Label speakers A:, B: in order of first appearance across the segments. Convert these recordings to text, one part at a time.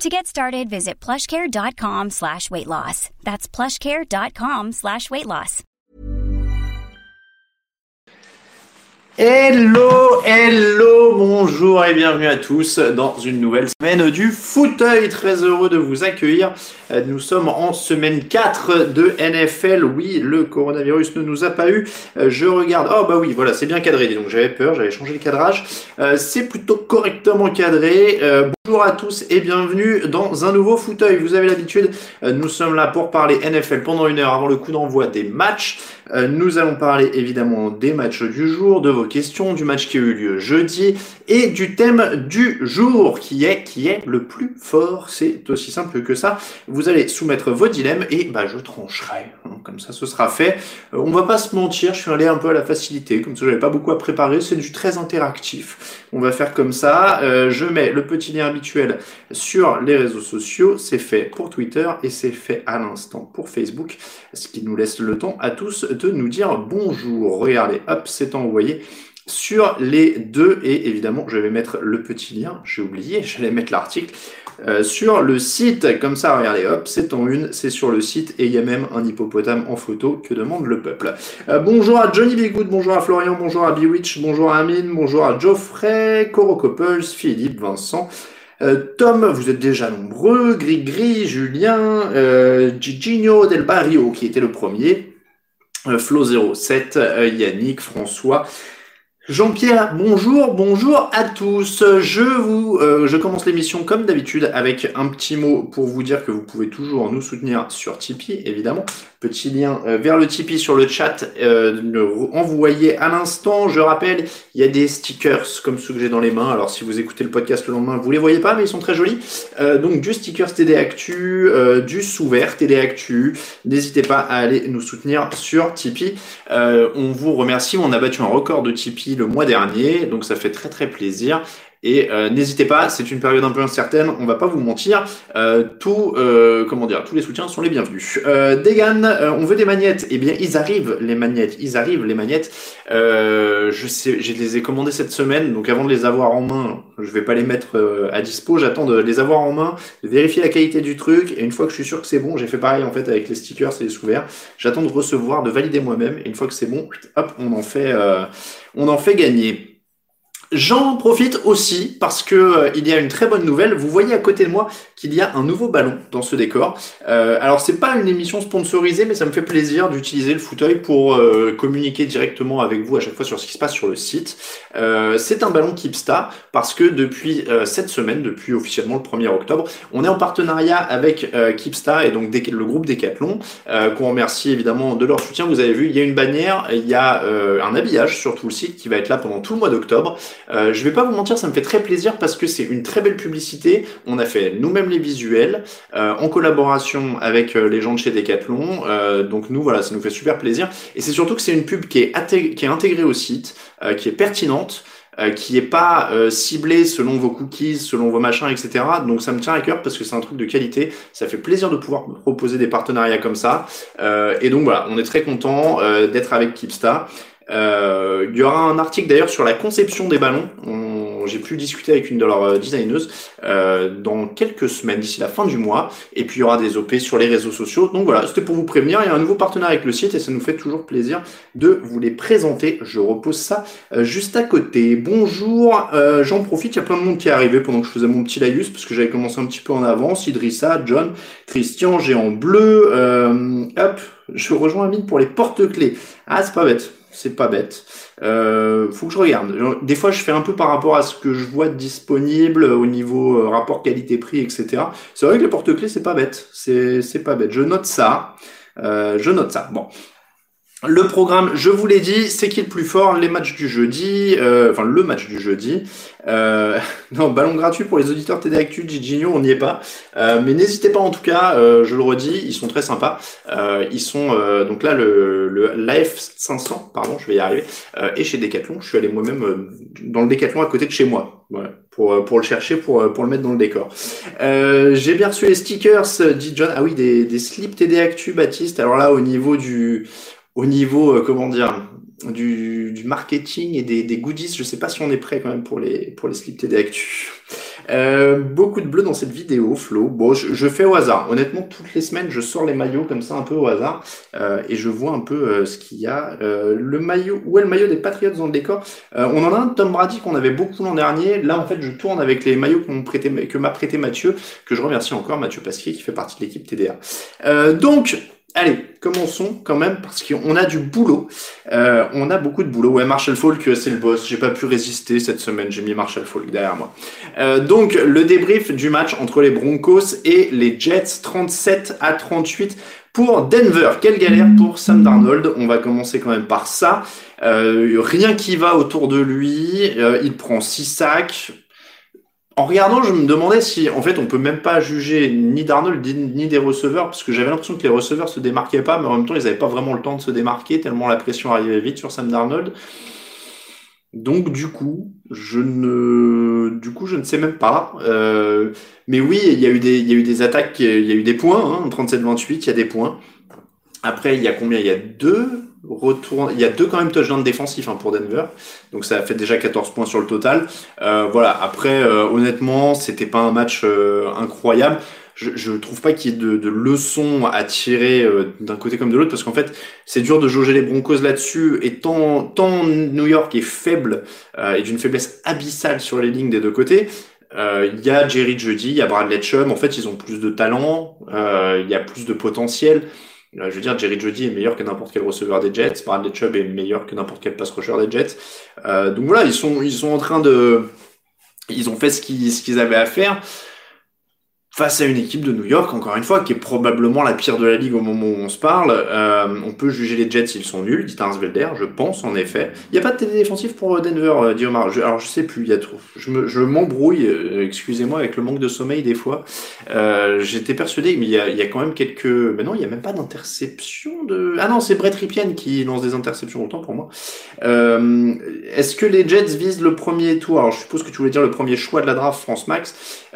A: To get started, visit plushcare.com slash weight plushcare.com slash.
B: Hello, hello, bonjour et bienvenue à tous dans une nouvelle semaine du fauteuil. Très heureux de vous accueillir. Euh, Nous sommes en semaine 4 de NFL. Oui, le coronavirus ne nous a pas eu. Euh, Je regarde. Oh bah oui, voilà, c'est bien cadré. Donc j'avais peur, j'avais changé le cadrage. Euh, C'est plutôt correctement cadré. Bonjour à tous et bienvenue dans un nouveau fauteuil. Vous avez l'habitude, euh, nous sommes là pour parler NFL pendant une heure avant le coup d'envoi des matchs. Euh, Nous allons parler évidemment des matchs du jour, de vos questions, du match qui a eu lieu jeudi et du thème du jour qui est qui est le plus fort. C'est aussi simple que ça. Vous allez soumettre vos dilemmes et bah je trancherai. Comme ça, ce sera fait. Euh, on va pas se mentir, je suis allé un peu à la facilité. Comme ça, j'avais pas beaucoup à préparer. C'est du très interactif. On va faire comme ça. Euh, je mets le petit lien habituel sur les réseaux sociaux. C'est fait pour Twitter et c'est fait à l'instant pour Facebook. Ce qui nous laisse le temps à tous de nous dire bonjour. Regardez, hop, c'est envoyé sur les deux et évidemment je vais mettre le petit lien, j'ai oublié, j'allais mettre l'article euh, sur le site, comme ça regardez hop, c'est en une, c'est sur le site et il y a même un hippopotame en photo que demande le peuple. Euh, bonjour à Johnny Bigood, bonjour à Florian, bonjour à Bewitch, bonjour à Amine, bonjour à Geoffrey, Coro Couples, Philippe, Vincent, euh, Tom, vous êtes déjà nombreux, Gris Julien, Gigino Del Barrio qui était le premier, euh, Flo07, euh, Yannick, François, Jean-Pierre, bonjour, bonjour à tous. Je vous, euh, commence l'émission comme d'habitude avec un petit mot pour vous dire que vous pouvez toujours nous soutenir sur Tipeee, évidemment. Petit lien euh, vers le Tipeee sur le chat, euh, envoyé à l'instant. Je rappelle, il y a des stickers comme ceux que j'ai dans les mains. Alors si vous écoutez le podcast le lendemain, vous les voyez pas, mais ils sont très jolis. Euh, donc du stickers TD Actu, du sous-vert TD Actu. N'hésitez pas à aller nous soutenir sur Tipeee. On vous remercie, on a battu un record de Tipeee le mois dernier, donc ça fait très très plaisir. Et euh, n'hésitez pas, c'est une période un peu incertaine, on va pas vous mentir. Euh, tout, euh, comment dire, tous les soutiens sont les bienvenus. Euh, Degan, on veut des magnettes. Eh bien, ils arrivent les magnettes, ils arrivent les magnettes. Je sais, je les ai commandées cette semaine, donc avant de les avoir en main, je vais pas les mettre à dispo. J'attends de les avoir en main, de vérifier la qualité du truc. Et une fois que je suis sûr que c'est bon, j'ai fait pareil en fait avec les stickers et les sous-verts. J'attends de recevoir, de valider moi-même. Et une fois que c'est bon, hop, on en fait, on en fait gagner. J'en profite aussi parce que euh, il y a une très bonne nouvelle. Vous voyez à côté de moi qu'il y a un nouveau ballon dans ce décor. Euh, alors c'est pas une émission sponsorisée, mais ça me fait plaisir d'utiliser le fauteuil pour euh, communiquer directement avec vous à chaque fois sur ce qui se passe sur le site. Euh, c'est un ballon Keepstar parce que depuis cette semaine, depuis officiellement le 1er octobre, on est en partenariat avec Keepstar et donc le groupe Decathlon, qu'on remercie évidemment de leur soutien. Vous avez vu, il y a une bannière, il y a un habillage sur tout le site qui va être là pendant tout le mois d'octobre. Euh, je vais pas vous mentir, ça me fait très plaisir parce que c'est une très belle publicité. On a fait nous-mêmes les visuels euh, en collaboration avec euh, les gens de chez Decathlon. Euh, donc nous, voilà, ça nous fait super plaisir. Et c'est surtout que c'est une pub qui est, qui est intégrée au site, euh, qui est pertinente. qui est pas euh, ciblée selon vos cookies, selon vos machins, etc. Donc ça me tient à cœur parce que c'est un truc de qualité. Ça fait plaisir de pouvoir proposer des partenariats comme ça. Euh, et donc voilà, on est très content euh, d'être avec Keepstar. Euh, il y aura un article d'ailleurs sur la conception des ballons. On- j'ai pu discuter avec une de leurs designeuses dans quelques semaines, d'ici la fin du mois. Et puis il y aura des OP sur les réseaux sociaux. Donc voilà, c'était pour vous prévenir. Il y a un nouveau partenaire avec le site et ça nous fait toujours plaisir de vous les présenter. Je repose ça juste à côté. Bonjour, j'en profite, il y a plein de monde qui est arrivé pendant que je faisais mon petit laïus parce que j'avais commencé un petit peu en avance. Idrissa, John, Christian, Géant Bleu. hop, je rejoins Amine pour les porte-clés. Ah, c'est pas bête. C'est pas bête. Euh, faut que je regarde. Des fois, je fais un peu par rapport à ce que je vois disponible au niveau euh, rapport qualité-prix, etc. C'est vrai que les porte-clés, c'est pas bête. C'est, c'est pas bête. Je note ça. Euh, je note ça. Bon. Le programme, je vous l'ai dit, c'est qui le plus fort? Les matchs du jeudi, euh, enfin le match du jeudi. Euh, non, ballon gratuit pour les auditeurs TD Actu, Gigino, on n'y est pas. Euh, mais n'hésitez pas en tout cas, je le redis, ils sont très sympas. ils sont donc là le, le l'AF 500, pardon, je vais y arriver, et chez Decathlon. Je suis allé moi-même dans le Decathlon à côté de chez moi, pour pour le chercher, pour pour le mettre dans le décor. J'ai bien reçu les stickers, dit John. Ah oui, des des slips TD Actu, Baptiste. Alors là, au niveau du au niveau, euh, comment dire, du, du, marketing et des, des, goodies, je sais pas si on est prêt quand même pour les pour les slips TD Actu. Euh, beaucoup de bleu dans cette vidéo, Flo. Bon, je, je, fais au hasard. Honnêtement, toutes les semaines, je sors les maillots comme ça un peu au hasard euh, et je vois un peu euh, ce qu'il y a. Euh, le maillot, où est le maillot des Patriots dans le décor? Euh, On en a un Tom Brady qu'on avait beaucoup l'an dernier. Là, en fait, je tourne avec les maillots qu'on prêté, que m'a prêté Mathieu, que je remercie encore, Mathieu Pasquier, qui fait partie de l'équipe TDA. donc, Allez, commençons quand même parce qu'on a du boulot. Euh, on a beaucoup de boulot. Ouais, Marshall Falk, c'est le boss. J'ai pas pu résister cette semaine. J'ai mis Marshall Falk derrière moi. Euh, donc, le débrief du match entre les Broncos et les Jets, 37 à 38 pour Denver. Quelle galère pour Sam Darnold. On va commencer quand même par ça. Euh, rien qui va autour de lui. il prend 6 sacs en regardant, je me demandais si, en fait, on peut même pas juger ni Darnold ni des receveurs, parce que j'avais l'impression que les receveurs se démarquaient pas, mais en même temps, ils n'avaient pas vraiment le temps de se démarquer, tellement la pression arrivait vite sur Sam Darnold. Donc, du coup, je ne, ne sais même pas. Euh, mais oui, il y a eu des, il y a eu des attaques, il y a eu des points, hein, 37-28, il y a des points. Après, il y a combien? Il y a deux? Retourne. Il y a deux quand même touchdowns défensifs hein, pour Denver, donc ça fait déjà 14 points sur le total. Euh, voilà. Après, euh, honnêtement, c'était pas un match euh, incroyable. Je, je trouve pas qu'il y ait de, de, leçons à tirer euh, d'un côté comme de l'autre, parce qu'en fait, c'est dur de jauger les Broncos là-dessus. Et tant, tant New York est faible et d'une faiblesse abyssale sur les lignes des deux côtés. Il y a Jerry Jeudy, il y a Bradley Chubb. En fait, ils ont plus de talent, il y a plus de potentiel. Je veux dire, Jerry Jody est meilleur que n'importe quel receveur des Jets. Bradley Chubb est meilleur que n'importe quel pass rusher des Jets. Euh, donc voilà, ils sont, ils sont en train de, ils ont fait ce qu'ils, ce qu'ils avaient à faire face à une équipe de New York, encore une fois, qui est probablement la pire de la ligue au moment où on se parle. Euh, on peut juger les Jets s'ils sont nuls, dit Velder, je pense en effet. Il n'y a pas de télé défensif pour euh, Denver, euh, dit Omar. Je, alors je sais plus, il y a trop. Je, me, je m'embrouille, euh, excusez-moi, avec le manque de sommeil des fois. Euh, j'étais persuadé, mais il y, a, quand même quelques... Mais non, il n'y a même pas d'interception de... Ah non, c'est Brett Ripien qui lance des interceptions, autant pour moi. Euh, est-ce que les Jets visent le premier tour? Alors je suppose que tu voulais dire le premier choix de la draft, France Max.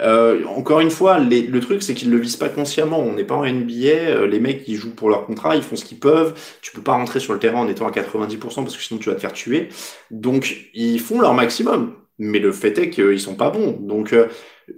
B: encore une fois, le truc, c'est qu'ils le visent pas consciemment. On n'est pas en NBA. Euh, les mecs, ils jouent pour leur contrat, ils font ce qu'ils peuvent. Tu peux pas rentrer sur le terrain en étant à 90% parce que sinon tu vas te faire tuer. Donc, ils font leur maximum. Mais le fait est qu'ils sont pas bons. Donc, euh,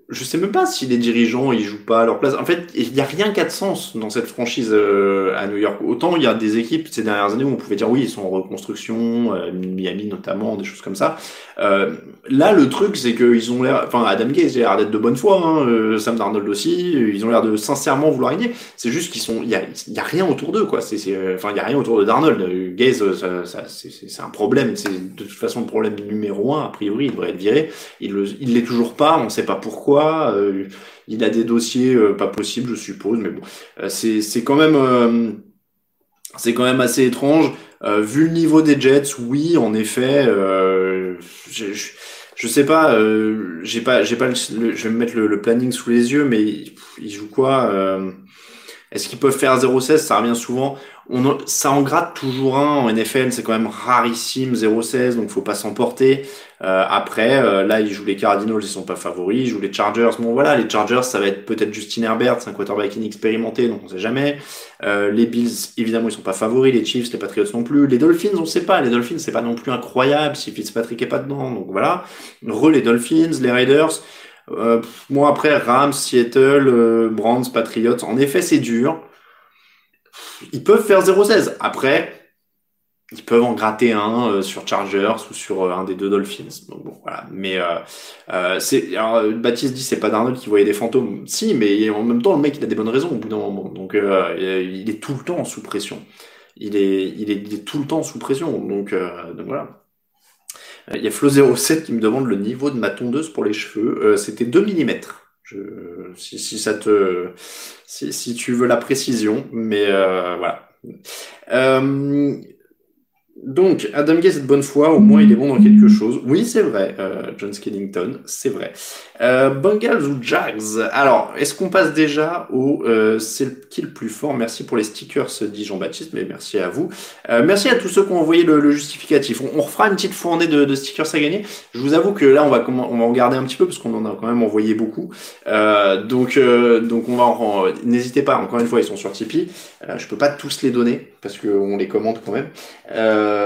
B: je sais même pas si les dirigeants ils jouent pas à leur place. En fait, il y a rien qui a de sens dans cette franchise euh, à New York. Autant il y a des équipes ces dernières années où on pouvait dire oui ils sont en reconstruction, euh, Miami notamment, des choses comme ça. Euh, là le truc c'est qu'ils ont l'air, enfin Adam Gaze a l'air d'être de bonne foi, hein, Sam Darnold aussi, ils ont l'air de sincèrement vouloir gagner. C'est juste qu'ils sont, il y a, rien autour d'eux quoi. Enfin il y a rien autour de Darnold. Gaze c'est, un problème. C'est de toute façon le problème numéro un a priori il devrait être viré. Il il l'est toujours pas. On sait pas pourquoi pourquoi. Euh, il a des dossiers euh, pas possibles, je suppose, mais bon, euh, c'est quand même c'est quand même assez étrange. vu le niveau des Jets, oui, en effet. je, je, sais pas, j'ai pas, j'ai pas. je vais me mettre le, planning sous les yeux, mais il, joue quoi Est-ce qu'ils peuvent faire 0-16 Ça revient souvent. On, ça en gratte toujours un en NFL, c'est quand même rarissime 0-16, donc faut pas s'emporter. Euh, après, euh, là, ils jouent les Cardinals, ils sont pas favoris, ils jouent les Chargers. Bon voilà, les Chargers, ça va être peut-être Justin Herbert, c'est un quarterback inexpérimenté, donc on sait jamais. Euh, les Bills, évidemment, ils sont pas favoris, les Chiefs, les Patriots non plus. Les Dolphins, on sait pas, les Dolphins, c'est pas non plus incroyable si Fitzpatrick est pas dedans, donc voilà. Re les Dolphins, les Raiders. Euh, moi après Rams, Seattle, euh, Browns, Patriots, en effet c'est dur. Ils peuvent faire 0-16. Après, ils peuvent en gratter un euh, sur Chargers ou sur un des deux Dolphins. Donc bon, voilà. Mais c'est alors Baptiste dit c'est pas Darnold qui voyait des fantômes. Si, mais en même temps le mec il a des bonnes raisons au bout d'un moment. Donc il est tout le temps sous pression. Il est, il est, tout le temps sous pression. Donc, donc voilà. Il y a Flo07 qui me demande le niveau de ma tondeuse pour les cheveux. Euh, c'était 2 mm. Je, si, si, ça te, si, si, tu veux la précision, mais euh, voilà. Euh, donc, Adam Gaze est de bonne foi, au moins il est bon dans quelque chose. Oui, c'est vrai, euh, John Skellington, c'est vrai. Euh, Bengals ou Jags? Alors, est-ce qu'on passe déjà au euh, c'est qui le plus fort? Merci pour les stickers, dit Jean-Baptiste, mais merci à vous. Euh, merci à tous ceux qui ont envoyé le, justificatif. On, on, refera une petite fournée de, de, stickers à gagner. Je vous avoue que là, on va, on va regarder un petit peu parce qu'on en a quand même envoyé beaucoup. Euh, donc, euh, donc on va en, n'hésitez pas. Encore une fois, ils sont sur Tipeee. je peux pas tous les donner parce qu'on les commande quand même.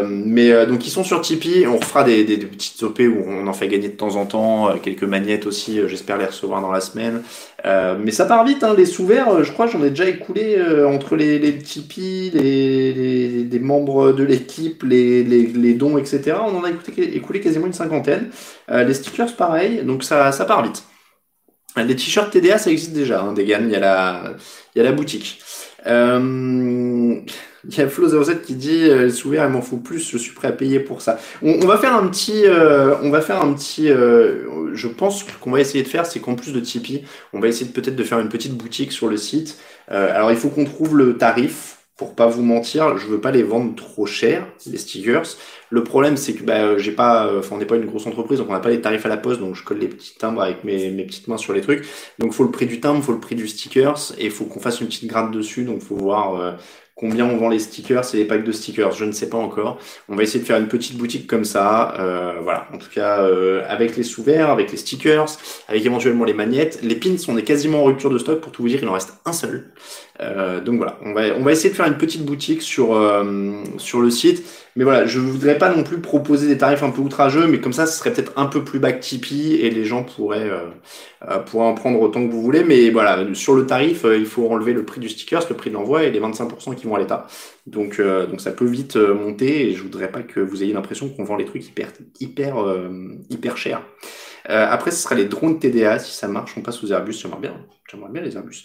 B: mais donc ils sont sur Tipeee. On refera des, petites OP où on en fait gagner de temps en temps, quelques magnettes aussi euh, j'espère les recevoir dans la semaine. Euh, mais ça part vite, hein, les sous-verts, euh, je crois j'en ai déjà écoulé entre les, Tipeee, les, membres de l'équipe, les, dons, etc. On en a écoulé, écoulé quasiment une cinquantaine. les stickers, pareil, donc ça, ça part vite. Les t-shirts TDA, ça existe déjà, hein, des il y y a la boutique. Euh, il y a Flo07 qui dit euh, sourire, il m'en faut plus, je suis prêt à payer pour ça. On, va faire un petit, euh, on va faire un petit, euh, je pense qu'on va essayer de faire, c'est qu'en plus de Tipeee, on va essayer peut-être de faire une petite boutique sur le site. Euh, alors il faut qu'on trouve le tarif. Pour pas vous mentir, je veux pas les vendre trop cher, les stickers. Le problème, c'est que bah, j'ai pas, enfin, on n'est pas une grosse entreprise, donc on n'a pas les tarifs à la poste, donc je colle les petits timbres avec mes, mes petites mains sur les trucs. Donc, faut le prix du timbre, faut le prix du stickers, et faut qu'on fasse une petite gratte dessus. Donc, faut voir Combien on vend les stickers et les packs de stickers Je ne sais pas encore. On va essayer de faire une petite boutique comme ça. Euh, voilà. En tout cas, euh, avec les sous-verts, avec les stickers, avec éventuellement les magnettes. Les pins, on est quasiment en rupture de stock. Pour tout vous dire, il en reste un seul. Euh, donc voilà, on va, on va essayer de faire une petite boutique sur, euh, sur le site. Mais voilà, je voudrais pas non plus proposer des tarifs un peu outrageux, mais comme ça, ce serait peut-être un peu plus back Tipeee et les gens pourraient, euh, euh, pourraient en prendre autant que vous voulez. Mais voilà, sur le tarif, il faut enlever le prix du sticker, le prix de l'envoi et les 25% qui vont à l'État. Donc, donc ça peut vite monter et je voudrais pas que vous ayez l'impression qu'on vend les trucs hyper, hyper, hyper chers. Euh, après, ce sera les drones TDA. Si ça marche, on passe aux Airbus. J'aimerais bien. J'aimerais bien les Airbus.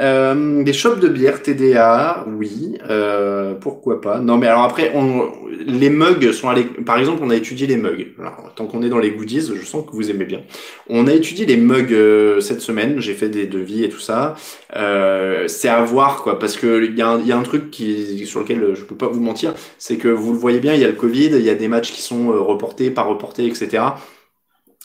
B: Euh, des shops de bière TDA, oui. Euh, pourquoi pas Non, mais alors après, on, les mugs sont allés. Par exemple, on a étudié les mugs. Alors, tant qu'on est dans les goodies, je sens que vous aimez bien. On a étudié les mugs euh, cette semaine. J'ai fait des devis et tout ça. Euh, c'est à voir, quoi, parce que il y, a un, y a un truc qui, sur lequel je peux pas vous mentir, c'est que vous le voyez bien, il y a le Covid, il y a des matchs qui sont euh, reportés, pas reportés, etc.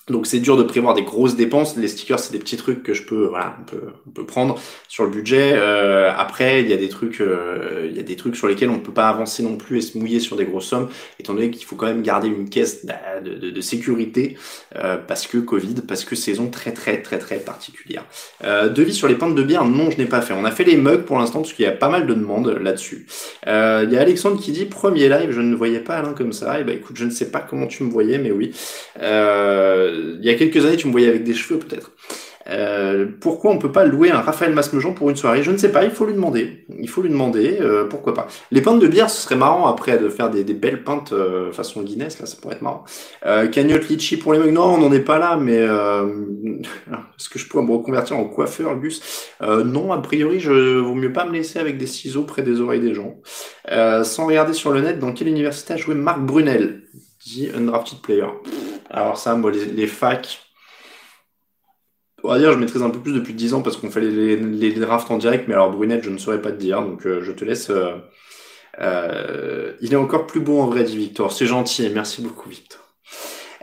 B: Donc c'est dur de prévoir des grosses dépenses. Les stickers, c'est des petits trucs que je peux, voilà, on peut, on peut prendre sur le budget. Euh, après, il y a des trucs, euh, il y a des trucs sur lesquels on ne peut pas avancer non plus et se mouiller sur des grosses sommes, étant donné qu'il faut quand même garder une caisse de, de, de sécurité euh, parce que Covid, parce que saison très très très très particulière. Euh, devis sur les pintes de bière, non, je n'ai pas fait. On a fait les mugs pour l'instant parce qu'il y a pas mal de demandes là-dessus. Euh, il y a Alexandre qui dit premier live, je ne voyais pas Alain comme ça. Et eh ben écoute, je ne sais pas comment tu me voyais, mais oui. Euh, il y a quelques années, tu me voyais avec des cheveux peut-être. Euh, pourquoi on peut pas louer un Raphaël Masmejean pour une soirée? Je ne sais pas, il faut lui demander. Il faut lui demander, euh, pourquoi pas. Les pintes de bière, ce serait marrant après de faire des, belles pintes euh, façon Guinness, là, ça pourrait être marrant. Cagnotte litchi pour les mecs, non, on n'en est pas là, mais est-ce que je pourrais me reconvertir en coiffeur, Gus? Non, a priori, je vaut mieux pas me laisser avec des ciseaux près des oreilles des gens. sans regarder sur le net, dans quelle université a joué Marc Brunel? Dit Undrafted Player. Alors ça, moi, les, les facs, on va dire, je maîtrise un peu plus depuis 10 ans parce qu'on fait les, drafts en direct, mais alors Brunette, je ne saurais pas te dire, donc euh, je te laisse. Euh, euh, il est encore plus beau en vrai, dit Victor. C'est gentil, merci beaucoup, Victor.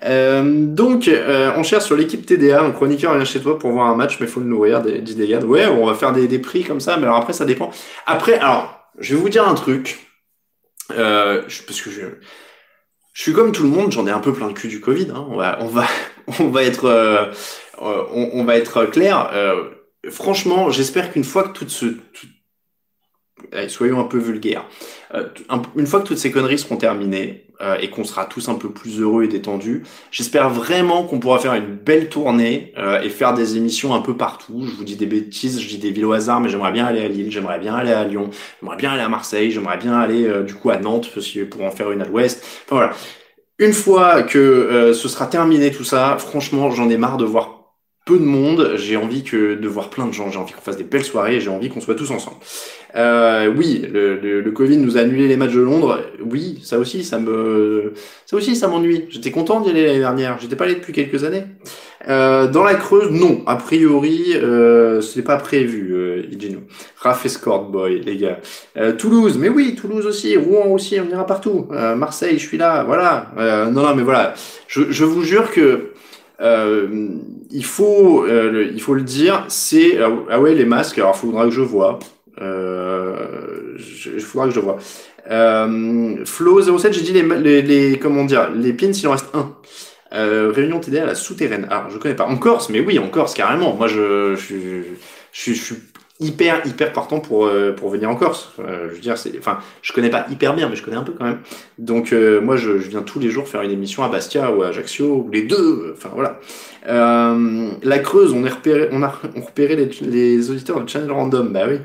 B: Donc, on cherche sur l'équipe TDA. Un chroniqueur vient chez toi pour voir un match, mais faut le nourrir, dit des gars. Ouais, on va faire des, des prix comme ça, mais alors après, ça dépend. Après, alors, je vais vous dire un truc. Euh, parce que je, je suis comme tout le monde, j'en ai un peu plein le cul du Covid. Hein. On va, on va, on va être, euh, on, on, va être clair. Euh, franchement, j'espère qu'une fois que tout ce, soyons un peu vulgaires, euh, une fois que toutes ces conneries seront terminées euh, et qu'on sera tous un peu plus heureux et détendus, j'espère vraiment qu'on pourra faire une belle tournée euh, et faire des émissions un peu partout. Je vous dis des bêtises, je dis des villes au hasard, mais j'aimerais bien aller à Lille, j'aimerais bien aller à Lyon, j'aimerais bien aller à Marseille, j'aimerais bien aller du coup à Nantes pour en faire une à l'Ouest. Enfin voilà. Une fois que ce sera terminé tout ça, franchement, j'en ai marre de voir peu de monde, j'ai envie que de voir plein de gens, j'ai envie qu'on fasse des belles soirées, j'ai envie qu'on soit tous ensemble. Euh, oui, le, le, le, Covid nous a annulé les matchs de Londres. Oui, ça aussi, ça me, ça aussi, ça m'ennuie. J'étais content d'y aller l'année dernière. J'étais pas allé depuis quelques années. Euh, dans la Creuse, non. A priori, euh, ce n'est pas prévu. Euh, Igino. Escort Boy, les gars. Euh, Toulouse, mais oui, Toulouse aussi. Rouen aussi. On ira partout. Euh, Marseille, je suis là. Voilà. Euh, non, non, mais voilà. Je, je vous jure que euh, il faut, euh, il faut le dire, c'est ah, ah ouais les masques. Alors, faudra que je vois. Euh, faudra que je vois. Euh, Flo 07, j'ai dit les, les, les, comment dire, les pins, il en reste un. Euh, réunion TD à la souterraine. Alors, je connais pas. En Corse, mais oui, en Corse, carrément. Moi, je, je, je, je suis hyper hyper partant pour euh, pour venir en Corse. Euh, je veux dire, c'est, enfin, je connais pas hyper bien, mais je connais un peu quand même. Donc euh, moi, je, je, viens tous les jours faire une émission à Bastia ou à Ajaccio, ou les deux. Enfin voilà. la Creuse, on est repéré, on a on repéré les, les auditeurs de Channel Random. Bah oui.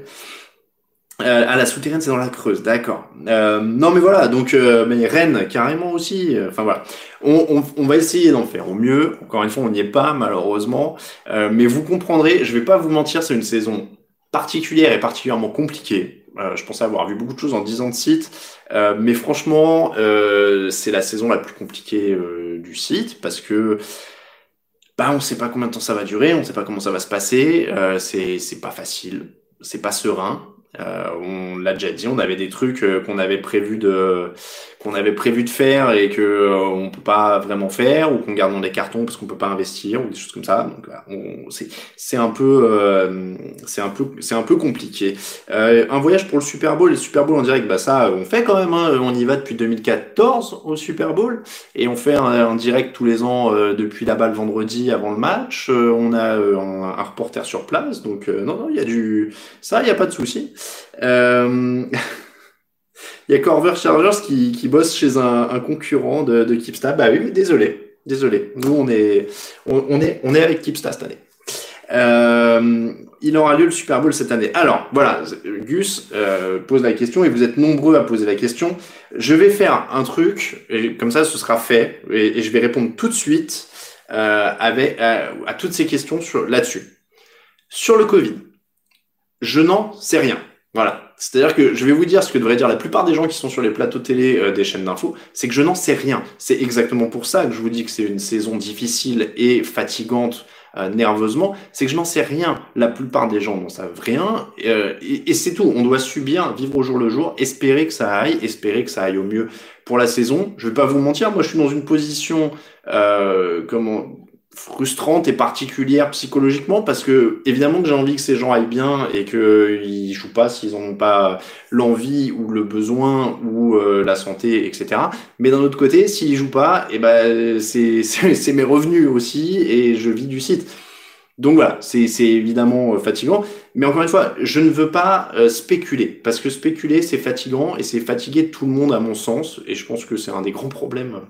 B: à la souterraine, c'est dans la Creuse, d'accord. non, mais voilà, donc mais Rennes carrément aussi. Enfin voilà, on, on, on va essayer d'en faire au mieux. Encore une fois, on n'y est pas malheureusement, mais vous comprendrez. Je vais pas vous mentir, c'est une saison particulière et particulièrement compliquée. Euh, je pensais avoir vu beaucoup de choses en 10 ans de site, euh, mais franchement, euh, c'est la saison la plus compliquée euh, du site parce que bah, on ne sait pas combien de temps ça va durer, on ne sait pas comment ça va se passer, euh, c'est pas facile, c'est pas serein. Euh, on l'a déjà dit, on avait des trucs euh, qu'on avait prévu de qu'on avait prévu de faire et que euh, on peut pas vraiment faire ou qu'on garde dans des cartons parce qu'on peut pas investir ou des choses comme ça. Donc c'est c'est un peu euh, c'est un peu c'est un peu compliqué. Euh, un voyage pour le Super Bowl, le Super Bowl en direct, bah ça on fait quand même. Hein, on y va depuis 2014 au Super Bowl et on fait un, direct tous les ans depuis là-bas le vendredi avant le match. on a un, un, reporter sur place, donc non non il y a du ça il y a pas de souci. Euh... Il y a Corver Chargers qui, bosse chez un, concurrent de, de Keepstar. Bah oui, mais désolé. Désolé. Nous, on est, on, est, on est avec Keepstar cette année. Euh, il aura lieu le Super Bowl cette année. Alors, voilà, Gus euh, pose la question et vous êtes nombreux à poser la question. Je vais faire un truc, et comme ça, ce sera fait, et, je vais répondre tout de suite à, toutes ces questions là-dessus. Sur le Covid, je n'en sais rien. Voilà. C'est-à-dire que je vais vous dire ce que devraient dire la plupart des gens qui sont sur les plateaux télé euh, des chaînes d'infos, c'est que je n'en sais rien. C'est exactement pour ça que je vous dis que c'est une saison difficile et fatigante euh, nerveusement, c'est que je n'en sais rien. La plupart des gens n'en savent rien euh, et, c'est tout. On doit subir, vivre au jour le jour, espérer que ça aille, espérer que ça aille au mieux pour la saison. Je vais pas vous mentir, moi je suis dans une position euh, comment frustrante et particulière psychologiquement parce que évidemment que j'ai envie que ces gens aillent bien et qu'ils jouent pas s'ils n'en ont pas l'envie ou le besoin ou euh, la santé etc mais d'un autre côté s'ils jouent pas et eh ben c'est c'est mes revenus aussi et je vis du site donc voilà, c'est évidemment euh, fatigant. Mais encore une fois, je ne veux pas euh, spéculer, parce que spéculer, c'est fatigant, et c'est fatiguer tout le monde à mon sens, et je pense que c'est un des grands problèmes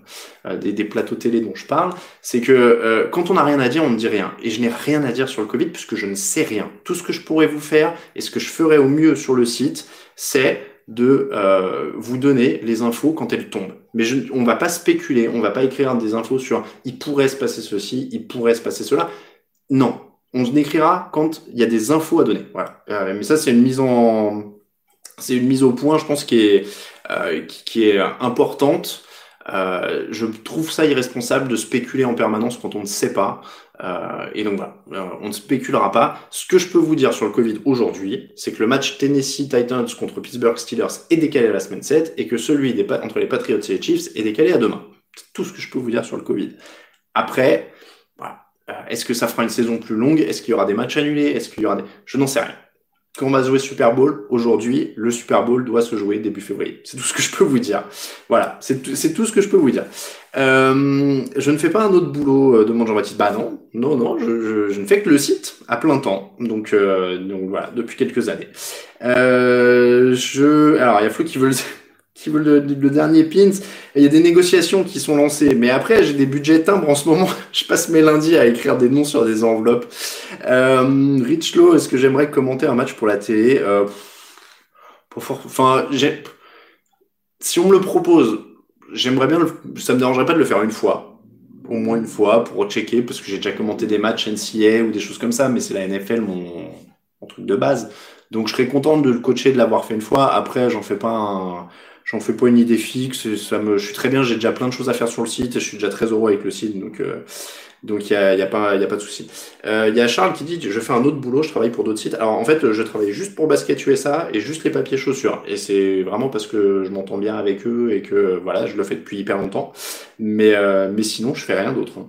B: euh, des, plateaux télé dont je parle, c'est que quand on n'a rien à dire, on ne dit rien. Et je n'ai rien à dire sur le Covid, puisque je ne sais rien. Tout ce que je pourrais vous faire, et ce que je ferai au mieux sur le site, c'est de euh, vous donner les infos quand elles tombent. Mais on va pas spéculer, on va pas écrire des infos sur il pourrait se passer ceci, il pourrait se passer cela. Non, on écrira quand il y a des infos à donner. Voilà. Euh, mais ça, c'est une mise en, c'est une mise au point, je pense, qui est, euh, qui, est importante. Euh, je trouve ça irresponsable de spéculer en permanence quand on ne sait pas. Euh, et donc voilà, euh, on ne spéculera pas. Ce que je peux vous dire sur le Covid aujourd'hui, c'est que le match Tennessee Titans contre Pittsburgh Steelers est décalé à la semaine 7 et que celui des, entre les Patriots et les Chiefs est décalé à demain. C'est tout ce que je peux vous dire sur le Covid. Après, est-ce que ça fera une saison plus longue? Est-ce qu'il y aura des matchs annulés? Est-ce qu'il y aura des... Je n'en sais rien. quand on va jouer Super Bowl, aujourd'hui, le Super Bowl doit se jouer début février. C'est tout ce que je peux vous dire. Voilà, c'est tout ce que je peux vous dire. Euh, je ne fais pas un autre boulot euh, de mon Jean-Baptiste. Bah non, non, non, je, je, ne fais que le site à plein temps. Donc, euh, donc voilà, depuis quelques années. Euh, je, alors il y a Flo qui veut le, qui veut le, dernier pins. Il y a des négociations qui sont lancées. Mais après, j'ai des budgets timbres en ce moment. je passe mes lundis à écrire des noms sur des enveloppes. Euh, Richlow, est-ce que j'aimerais commenter un match pour la télé? Euh, si on me le propose, j'aimerais bien, le... ça me dérangerait pas de le faire une fois, au moins une fois pour checker, parce que j'ai déjà commenté des matchs NCA ou des choses comme ça, mais c'est la NFL mon... mon truc de base. Donc je serais content de le coacher, de l'avoir fait une fois. Après, j'en fais pas un j'en fais pas une idée fixe. Ça me, je suis très bien, j'ai déjà plein de choses à faire sur le site et je suis déjà très heureux avec le site, donc euh, donc il y a, y a pas y a pas de souci. Euh, il y a Charles qui dit je fais un autre boulot, je travaille pour d'autres sites. Alors en fait, je travaille juste pour Basket USA et juste les papiers chaussures. Et c'est vraiment parce que je m'entends bien avec eux et que voilà, je le fais depuis hyper longtemps. Mais euh, mais sinon, je fais rien d'autre. Hein.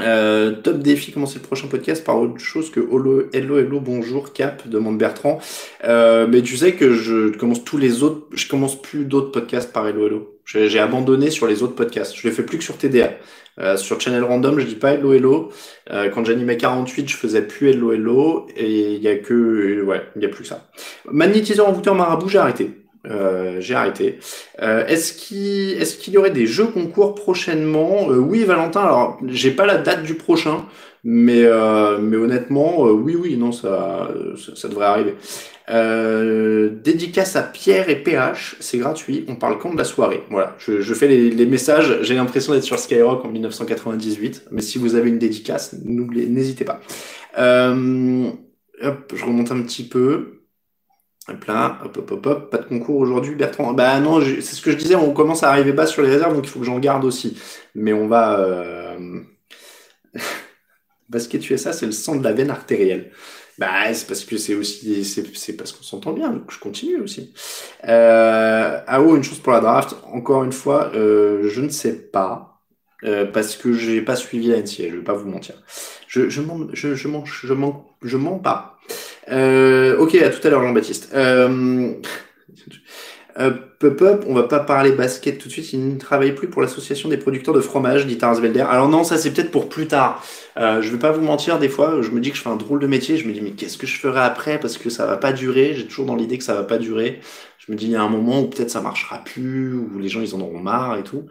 B: Euh, top défi, commencer le prochain podcast par autre chose que hello, hello, hello, bonjour, cap, demande Bertrand. Euh, mais tu sais que je commence tous les autres, je commence plus d'autres podcasts par hello, hello. J'ai abandonné sur les autres podcasts. Je les fais plus que sur TDA. Euh, sur Channel Random, je dis pas hello, hello. Euh, quand j'animais 48, je faisais plus hello, hello. Et il y a que, ouais, il y a plus ça. Magnétiseur envoûteur marabout, j'ai arrêté. Euh, j'ai arrêté. Euh, est-ce qu'il est qu'il y aurait des jeux concours prochainement? Euh, Oui, Valentin. Alors, j'ai pas la date du prochain, mais mais honnêtement, oui, oui, non, ça, ça, devrait arriver. dédicace à Pierre et PH, c'est gratuit. On parle quand de la soirée? Voilà, je, je fais les, les messages. J'ai l'impression d'être sur Skyrock en 1998, mais si vous avez une dédicace, n'hésitez pas. hop, je remonte un petit peu. Hop là, hop, hop, hop, hop, pas de concours aujourd'hui, Bertrand. Bah non, c'est ce que je disais, on commence à arriver bas sur les réserves, donc il faut que j'en garde aussi. Mais on va. Euh... Basket USA, c'est le sang de la veine artérielle. Bah, c'est parce que c'est aussi, c'est parce qu'on s'entend bien, donc je continue aussi. Ah oh, une chose pour la draft. Encore une fois, euh, je ne sais pas. Euh, parce que j'ai pas suivi la NCA, je vais pas vous mentir. Je, je je, je je je mens pas. Euh, ok, à tout à l'heure, Jean-Baptiste. Euh, euh, Pop-up, on va pas parler basket tout de suite. Il ne travaille plus pour l'association des producteurs de fromage, dit Tarsvelder. Alors non, ça c'est peut-être pour plus tard. Euh, je vais pas vous mentir, des fois, je me dis que je fais un drôle de métier. Je me dis mais qu'est-ce que je ferai après parce que ça va pas durer. J'ai toujours dans l'idée que ça va pas durer. Je me dis il y a un moment où peut-être ça marchera plus, où les gens ils en auront marre et tout.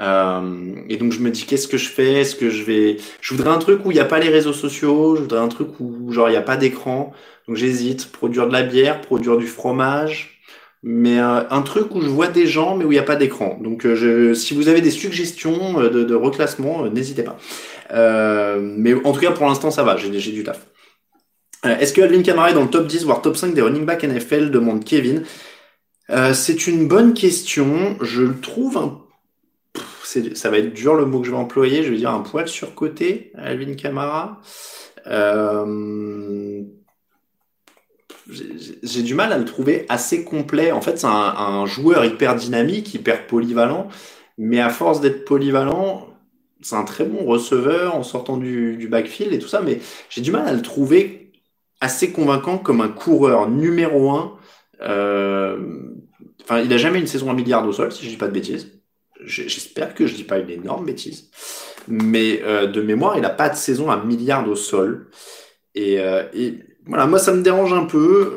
B: Euh, et donc je me dis qu'est-ce que je fais? Est-ce que je vais Je voudrais un truc où il n'y a pas les réseaux sociaux. Je voudrais un truc où genre il n'y a pas d'écran. Donc j'hésite. Produire de la bière, produire du fromage mais euh, un truc où je vois des gens mais où il n'y a pas d'écran. Donc euh, si vous avez des suggestions euh, de, de reclassement, n'hésitez pas. mais en tout cas pour l'instant ça va, j'ai du taf. Est-ce que Alvin Kamara est dans le top 10 voire top 5 des running back NFL demande Kevin. c'est une bonne question. Je le trouve un ça va être dur le mot que je vais employer, je vais dire un poil surcoté, Alvin Kamara. Euh, j'ai du mal à le trouver assez complet. En fait, c'est un, joueur hyper dynamique, hyper polyvalent, mais à force d'être polyvalent, c'est un très bon receveur en sortant du, backfield et tout ça, mais j'ai du mal à le trouver assez convaincant comme un coureur numéro un. Euh, enfin, il n'a jamais une saison à milliard au sol, si je dis pas de bêtises. J'espère que je dis pas une énorme bêtise. Mais euh, de mémoire, il n'a pas de saison à milliard au sol. Et, euh, et voilà, moi ça me dérange un peu.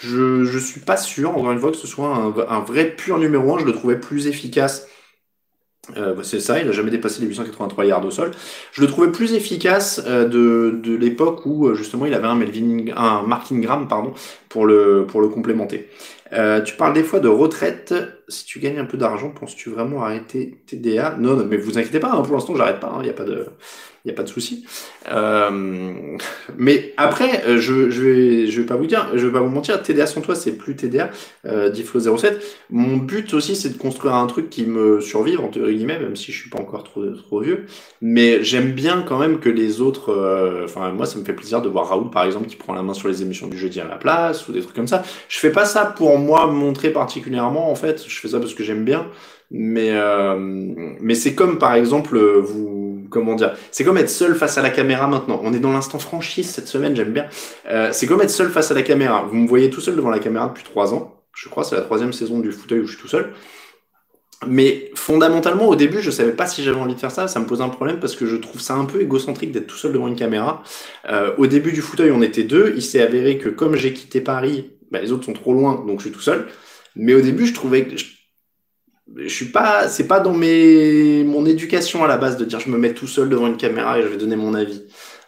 B: Je, je suis pas sûr, encore une fois, que ce soit un, vrai pur numéro 1. Je le trouvais plus efficace. Euh, c'est ça, il n'a jamais dépassé les 883 yards au sol. Je le trouvais plus efficace euh, de, l'époque où euh, justement il avait un Melvin, un Mark Ingram, pardon, pour le pour le complémenter. Tu parles des fois de retraite. Si tu gagnes un peu d'argent, penses-tu vraiment arrêter TDA Non, non, mais vous inquiétez pas. Hein, pour l'instant, j'arrête pas. Il hein, n'y a pas de, il n'y a pas de souci. Euh, mais après, euh, je, je vais, je vais pas vous dire, je vais pas vous mentir, TDA sans toi, c'est plus TDA, euh, Diflo 07. Mon but aussi, c'est de construire un truc qui me survive, entre guillemets, même si je suis pas encore trop, trop vieux. Mais j'aime bien quand même que les autres, euh, enfin, moi, ça me fait plaisir de voir Raoul, par exemple, qui prend la main sur les émissions du jeudi à la place, ou des trucs comme ça. Je fais pas ça pour moi montrer particulièrement, en fait. Je fais ça parce que j'aime bien. Mais, euh, mais c'est comme, par exemple, vous, comment dire C'est comme être seul face à la caméra maintenant. On est dans l'instant franchise cette semaine, j'aime bien. Euh, c'est comme être seul face à la caméra. Vous me voyez tout seul devant la caméra depuis trois ans. Je crois c'est la troisième saison du fauteuil où je suis tout seul. Mais fondamentalement, au début, je savais pas si j'avais envie de faire ça. Ça me posait un problème parce que je trouve ça un peu égocentrique d'être tout seul devant une caméra. Euh, au début du fauteuil, on était deux. Il s'est avéré que comme j'ai quitté Paris, bah, les autres sont trop loin, donc je suis tout seul. Mais au début, je trouvais que je suis pas, c'est pas dans mes mon éducation à la base de dire je me mets tout seul devant une caméra et je vais donner mon avis.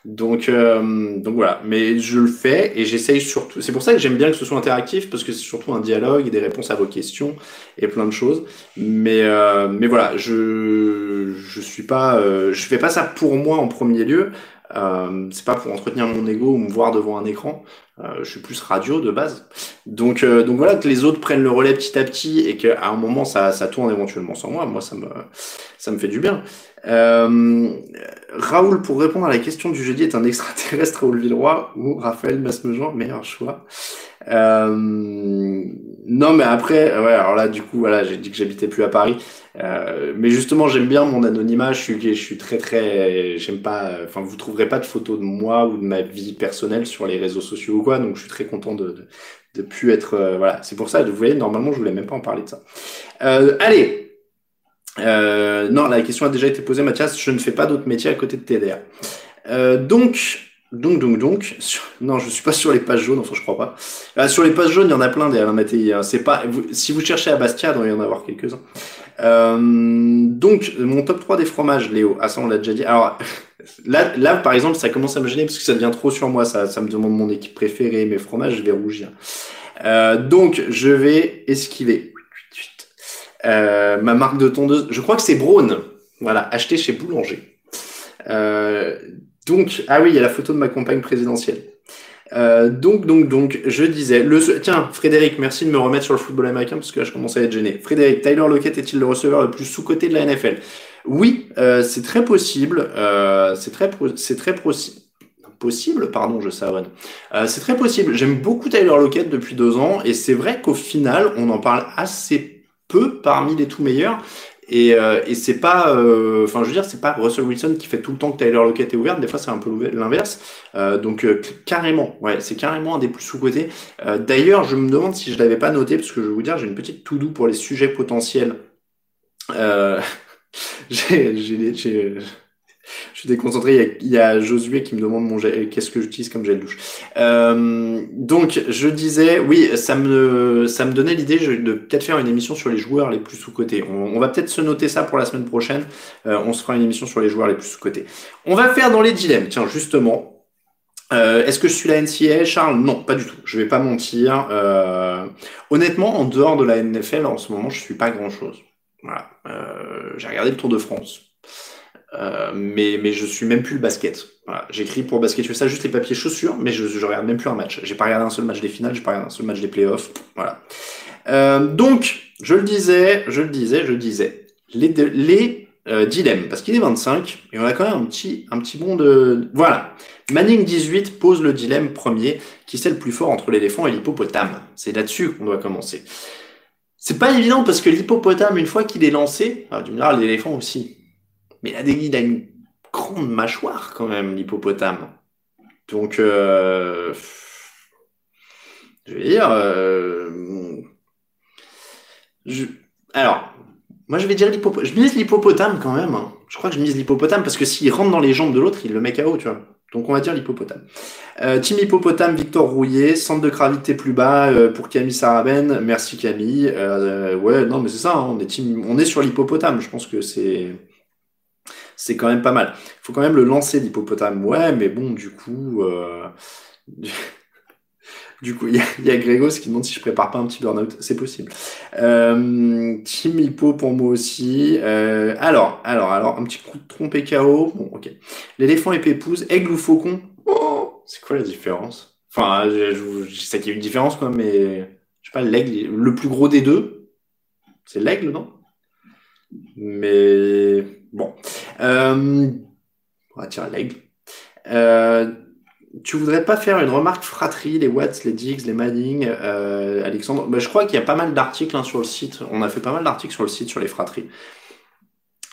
B: Donc, euh, donc voilà, mais je le fais et j'essaye surtout. C'est pour ça que j'aime bien que ce soit interactif parce que c'est surtout un dialogue et des réponses à vos questions et plein de choses. Mais, euh, mais voilà, je je suis pas, euh, je fais pas ça pour moi en premier lieu. Euh, c'est pas pour entretenir mon ego ou me voir devant un écran. Euh, je suis plus radio de base. Donc, euh, donc voilà, que les autres prennent le relais petit à petit et qu'à un moment ça, ça tourne éventuellement sans moi. Moi, ça me, ça me fait du bien. Euh, Raoul, pour répondre à la question du jeudi, est un extraterrestre Raoul Villeroy ou Raphaël Masmejean, meilleur choix. Euh, non, mais après, ouais, alors là, du coup, voilà, j'ai dit que j'habitais plus à Paris. Euh, mais justement, j'aime bien mon anonymat. Je suis, je suis très, très, j'aime pas. Enfin, vous trouverez pas de photos de moi ou de ma vie personnelle sur les réseaux sociaux ou quoi. Donc, je suis très content de, de, de plus être. Euh, voilà, c'est pour ça. Vous voyez, normalement, je voulais même pas en parler de ça. Euh, allez. Euh, non, la question a déjà été posée, Mathias. Je ne fais pas d'autres métiers à côté de. Euh, donc, donc, donc, donc, non, je suis pas sur les pages jaunes, enfin, je crois pas. Euh, sur les pages jaunes, il y en a plein des Alain Mattei. Hein. C'est pas, si vous cherchez à Bastia, il y en avoir quelques-uns. Euh, donc, mon top 3 des fromages, Léo. Ah, ça, on l'a déjà dit. Alors, là, là, par exemple, ça commence à me gêner parce que ça devient trop sur moi. Ça, ça me demande mon équipe préférée, mes fromages, je vais rougir. Euh, donc, je vais esquiver. Euh, ma marque de tondeuse, je crois que c'est Braun. Voilà, acheté chez Boulanger. Euh, donc, ah oui, il y a la photo de ma compagne présidentielle. Euh, donc, donc, donc, je disais, le, tiens, Frédéric, merci de me remettre sur le football américain parce que là, je commence à être gêné. Frédéric, Tyler Lockett est-il le receveur le plus sous-coté de la NFL Oui, euh, c'est très possible. Euh, c'est très, c'est très possible. Pardon, je savonne. C'est très possible. J'aime beaucoup Tyler Lockett depuis deux ans et c'est vrai qu'au final, on en parle assez peu parmi les tout meilleurs. Et, euh, et c'est pas, enfin je veux dire, c'est pas Russell Wilson qui fait tout le temps que Tyler Lockett est ouverte. Des fois, c'est un peu l'inverse. Euh, donc carrément, ouais, c'est carrément un des plus sous-cotés. D'ailleurs, je me demande si je l'avais pas noté parce que je vais vous dire, j'ai une petite to-do pour les sujets potentiels. j'ai, j'ai, suis déconcentré. Il y, a, il y a Josué qui me demande mon qu'est-ce que j'utilise comme gel douche. Euh, donc, je disais, oui, ça me, ça me donnait l'idée de peut-être faire une émission sur les joueurs les plus sous-cotés. On, va peut-être se noter ça pour la semaine prochaine. Euh, on se fera une émission sur les joueurs les plus sous-cotés. On va faire dans les dilemmes. Tiens, justement, euh, Est-ce que je suis la NCAA, Charles? Non, pas du tout. Je vais pas mentir. Honnêtement, en dehors de la NFL, en ce moment, je suis pas grand-chose. Voilà. J'ai regardé le Tour de France. Euh, mais, mais je suis même plus le basket. Voilà. J'écris pour basket ça juste les papiers chaussures, mais je, je regarde même plus un match. J'ai pas regardé un seul match des finales, j'ai pas regardé un seul match des playoffs. Voilà. Euh, donc, je le disais, je le disais, je le disais. Les, les euh, dilemmes, parce qu'il est 25, et on a quand même un petit, un petit bond de... Voilà. Manning 18 pose le dilemme premier, qui c'est le plus fort entre l'éléphant et l'hippopotame? C'est là-dessus qu'on doit commencer. C'est pas évident parce que l'hippopotame, une fois qu'il est lancé, alors, tu me diras, l'éléphant aussi, mais il a, des, il a une grande mâchoire quand même, l'hippopotame. Donc, euh, je vais dire, euh, alors, moi je vais dire l'hippopotame. Je mise l'hippopotame quand même. Hein. Je crois que je mise l'hippopotame parce que s'il rentre dans les jambes de l'autre, il le met KO, tu vois. Donc on va dire l'hippopotame. Euh, team Hippopotame, Victor Rouillet, centre de gravité plus bas pour Camille Saraben. Merci Camille. Ouais, non mais c'est ça, hein, on est sur l'hippopotame. Je pense que c'est c'est quand même pas mal. Il faut quand même le lancer l'hippopotame. Ouais, mais bon, du coup, euh... du coup, il y, a, Grégos qui demande si je prépare pas un petit burn-out. C'est possible. Euh, team Hippo pour moi aussi. Euh, alors, alors, alors, un petit coup de trompe et KO. Bon, ok. L'éléphant et pépouze, aigle ou faucon? Oh, c'est quoi la différence? Enfin, je, je, je sais qu'il y a une différence, quoi, mais je sais pas, l'aigle, le plus gros des deux, c'est l'aigle, non? Mais. Euh, on va tirer l'aigle. Euh, tu voudrais pas faire une remarque fratrie, les Watts, les Diggs, les Manning, euh, Alexandre? Bah, Je crois qu'il y a pas mal d'articles hein, sur le site. On a fait pas mal d'articles sur le site sur les fratries.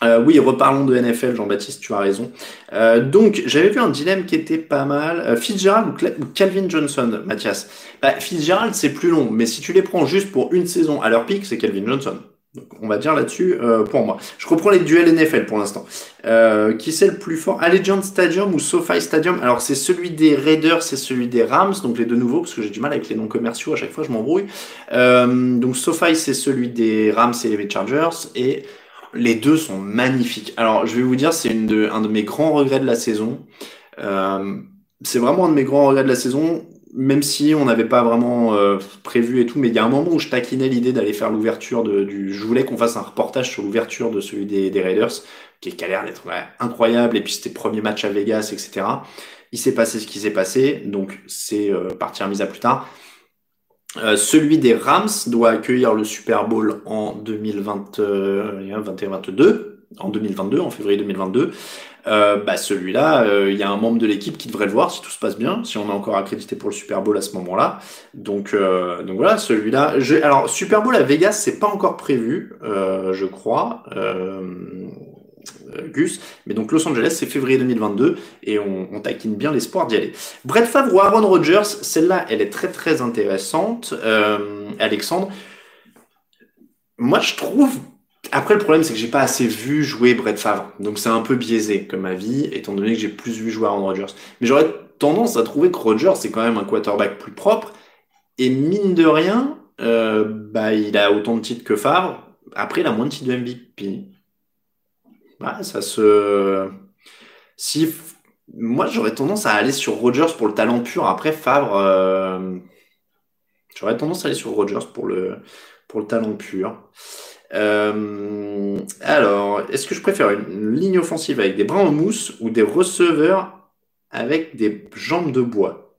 B: Euh, oui, reparlons de NFL, Jean-Baptiste, tu as raison. Euh, donc, j'avais vu un dilemme qui était pas mal. Euh, Fitzgerald ou, Calvin Johnson, Mathias? Bah, Fitzgerald, c'est plus long, mais si tu les prends juste pour une saison à leur pic, c'est Calvin Johnson. Donc, on va dire là-dessus euh, pour moi. Je reprends les duels NFL pour l'instant. Euh, qui c'est le plus fort? Allegiant Stadium ou SoFi Stadium? Alors c'est celui des Raiders, c'est celui des Rams, donc les deux nouveaux parce que j'ai du mal avec les noms commerciaux à chaque fois, je m'embrouille. Euh, donc SoFi c'est celui des Rams et les Chargers et les deux sont magnifiques. Alors je vais vous dire, c'est une de, un de mes grands regrets de la saison. Euh, c'est vraiment un de mes grands regrets de la saison même si on n'avait pas vraiment euh, prévu et tout, mais il y a un moment où je taquinais l'idée d'aller faire l'ouverture du. Je voulais qu'on fasse un reportage sur l'ouverture de celui des, Raiders, qui, a l'air d'être incroyable, et puis c'était premier match à Vegas, etc. Il s'est passé ce qui s'est passé, donc c'est euh, partir mise à plus tard. Euh, celui des Rams doit accueillir le Super Bowl en 2021-22, en 2022, en février 2022. Euh, bah celui-là, euh, il y a un membre de l'équipe qui devrait le voir si tout se passe bien, si on est encore accrédité pour le Super Bowl à ce moment-là. Donc, euh, donc voilà, celui-là. Alors Super Bowl à Vegas, c'est pas encore prévu, je crois. Gus, mais donc Los Angeles, c'est février 2022 et on, on taquine bien l'espoir d'y aller. Brett Favre ou Aaron Rodgers, celle-là, elle est très très intéressante. Alexandre, moi je trouve après, le problème, c'est que j'ai pas assez vu jouer Brett Favre. Donc, c'est un peu biaisé comme avis, étant donné que j'ai plus vu jouer Aaron Rodgers. Mais j'aurais tendance à trouver que Rodgers, c'est quand même un quarterback plus propre. Et mine de rien, euh, bah, il a autant de titres que Favre. Après, il a moins de titres de MVP. Ouais, ça se. Si. Moi, j'aurais tendance à aller sur Rodgers pour le talent pur. Après, Favre. Euh, j'aurais tendance à aller sur Rodgers pour le, pour le talent pur. Euh, alors, est-ce que je préfère une ligne offensive avec des bras en mousse ou des receveurs avec des jambes de bois?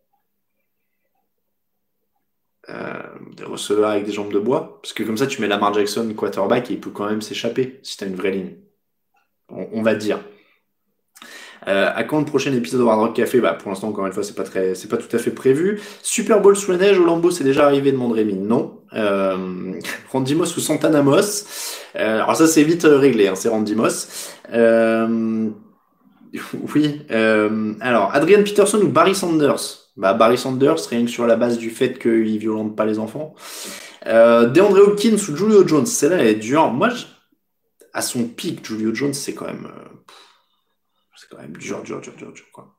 B: Euh, Des receveurs avec des jambes de bois? Parce que comme ça, tu mets Lamar Jackson quarterback et il peut quand même s'échapper si tu as une vraie ligne. on va dire. Euh, à quand le prochain épisode de Hard Rock Café? Bah pour l'instant encore une fois c'est pas pas tout à fait prévu. Super Bowl sous la neige au c'est déjà arrivé de Rémi Non. Euh, Randy Moss ou Santana Moss. Euh, alors ça c'est vite réglé, hein, c'est Randy Moss. Euh, oui. Euh, alors Adrian Peterson ou Barry Sanders? Bah Barry Sanders rien que sur la base du fait qu'il violente pas les enfants. Euh, DeAndre Hopkins ou Julio Jones, celle-là elle est dure. Moi, à son pic, Julio Jones c'est quand même quand même dur, dur, dur, dur, dur, quoi.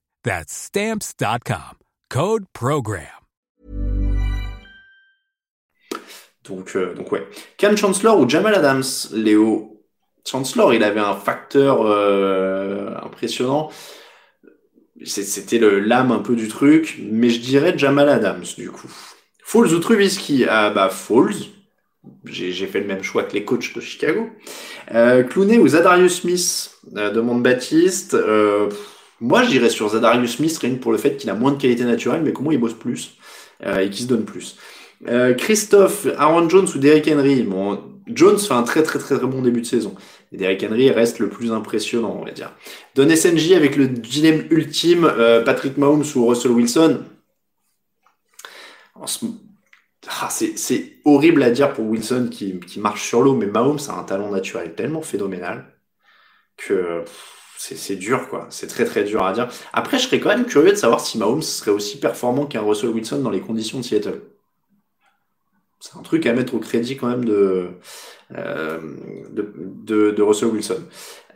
C: That's stamps.com. Code Program.
B: Donc, euh, donc, ouais. Cam Chancellor ou Jamal Adams, Léo Chancellor, il avait un facteur euh, impressionnant. C'était l'âme un peu du truc, mais je dirais Jamal Adams, du coup. Falls ou Trubisky? Ah, bah, Falls j'ai fait le même choix que les coachs de Chicago. Euh, Clooney ou Zadarius Smith, euh, demande Baptiste. Moi, je dirais sur Zadarius Smith, rien que pour le fait qu'il a moins de qualité naturelle, mais comment il bosse plus euh, et qu'il se donne plus. Christophe, Aaron Jones ou Derrick Henry? Bon, Jones fait un très très très très bon début de saison. Et Derrick Henry reste le plus impressionnant, on va dire. Don SNJ avec le dilemme ultime, euh, Patrick Mahomes ou Russell Wilson? Ah, c'est horrible à dire pour Wilson qui, marche sur l'eau, mais Mahomes a un talent naturel tellement phénoménal que c'est dur, quoi. C'est très très dur à dire. Après, je serais quand même curieux de savoir si Mahomes serait aussi performant qu'un Russell Wilson dans les conditions de Seattle. C'est un truc à mettre au crédit quand même de, euh, de, Russell Wilson.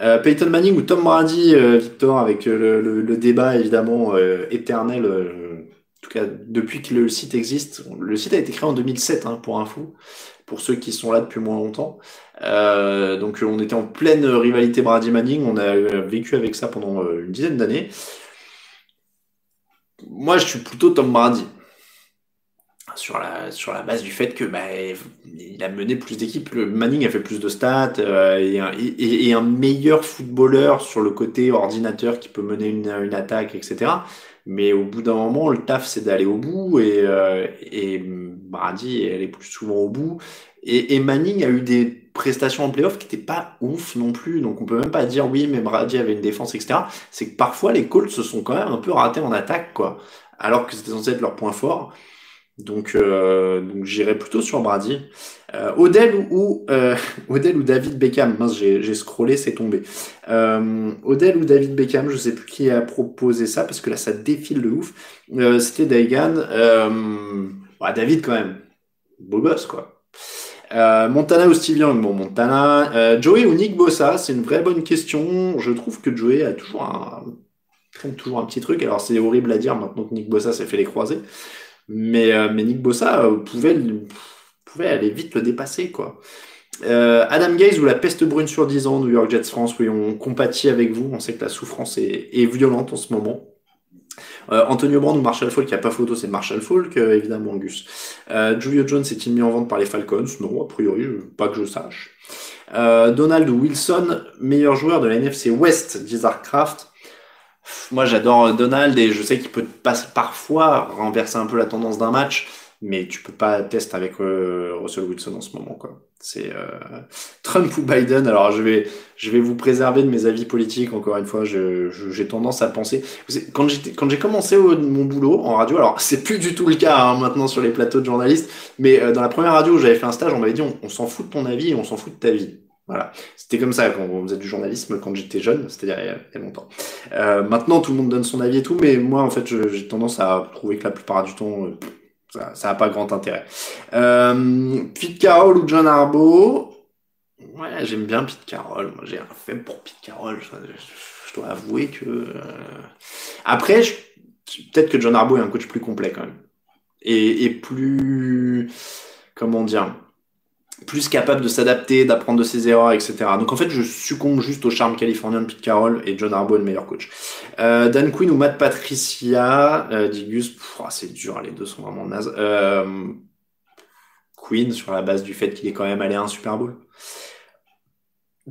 B: Euh, Peyton Manning ou Tom Brady, euh, Victor, avec le, débat évidemment éternel, en tout cas depuis que le site existe. Le site a été créé en 2007 hein, pour info, pour ceux qui sont là depuis moins longtemps. donc on était en pleine rivalité Brady Manning, on a vécu avec ça pendant une dizaine d'années. Moi je suis plutôt Tom Brady sur la, sur la base du fait que bah, il a mené plus d'équipes. Manning a fait plus de stats euh, et, un, meilleur footballeur sur le côté ordinateur qui peut mener une, une attaque, etc. Mais au bout d'un moment, le taf, c'est d'aller au bout euh, et Brady, elle est plus souvent au bout. Et, Manning a eu des prestations en playoff qui n'étaient pas ouf non plus. Donc on peut même pas dire oui, mais Brady avait une défense, etc. C'est que parfois les Colts se sont quand même un peu ratés en attaque, quoi. Alors que c'était censé être leur point fort. Donc, euh, donc j'irai plutôt sur Brady. Euh, Odell ou, euh, Odell ou David Beckham. Mince, j'ai scrollé, c'est tombé. Euh, Odell ou David Beckham, je sais plus qui a proposé ça parce que là ça défile de ouf. C'était Daigan. Euh, bah, David quand même. Beau gosse quoi. Euh, Montana ou Steve Young? Bon, Montana. Joey ou Nick Bossa? C'est une vraie bonne question. Je trouve que Joey a toujours un, traîne toujours un petit truc. Alors c'est horrible à dire maintenant que Nick Bossa s'est fait les croiser. Mais, euh, mais Nick Bossa euh, pouvait, aller vite le dépasser, quoi. Euh, Adam Gaze ou la peste brune sur 10 ans, New York Jets France, oui, on compatit avec vous. On sait que la souffrance est violente en ce moment. Euh, Antonio Brand ou Marshall Falk, il n'y a pas photo, c'est Marshall Falk, euh, évidemment, Gus. Euh, Julio Jones est-il mis en vente par les Falcons? Non, a priori, pas que je sache. Donald Wilson, meilleur joueur de la NFC West, Craft. Moi, j'adore Donald et je sais qu'il peut parfois renverser un peu la tendance d'un match, mais tu peux pas tester avec euh, Russell Wilson en ce moment, quoi. C'est euh, Trump ou Biden. Alors, je vais, je vais vous préserver de mes avis politiques. Encore une fois, j'ai tendance à penser. Quand j'ai quand j'ai commencé mon boulot en radio, alors c'est plus du tout le cas hein, maintenant sur les plateaux de journalistes, mais euh, dans la première radio où j'avais fait un stage, on m'avait dit on, s'en fout de ton avis et on s'en fout de ta vie. Voilà, c'était comme ça quand on faisait du journalisme quand j'étais jeune, c'est-à-dire il, y a longtemps. Euh, maintenant, tout le monde donne son avis et tout, mais moi, en fait, j'ai tendance à trouver que la plupart du temps, euh, ça, ça a pas grand intérêt. Euh, Pete Carroll ou John Arbo Ouais, j'aime bien Pete Carroll. Moi, j'ai un fait pour Pete Carroll. Je, dois avouer que. Euh, après, peut-être que John Arbo est un coach plus complet quand même, et, et plus comment dire? Plus capable de s'adapter, d'apprendre de ses erreurs, etc. Donc en fait, je succombe juste au charme californien de Pete Carroll et John Harbaugh est le meilleur coach. Euh, Dan Quinn ou Matt Patricia, euh, Digus, oh, c'est dur, les deux sont vraiment nazes. Euh, Quinn sur la base du fait qu'il est quand même allé à un Super Bowl.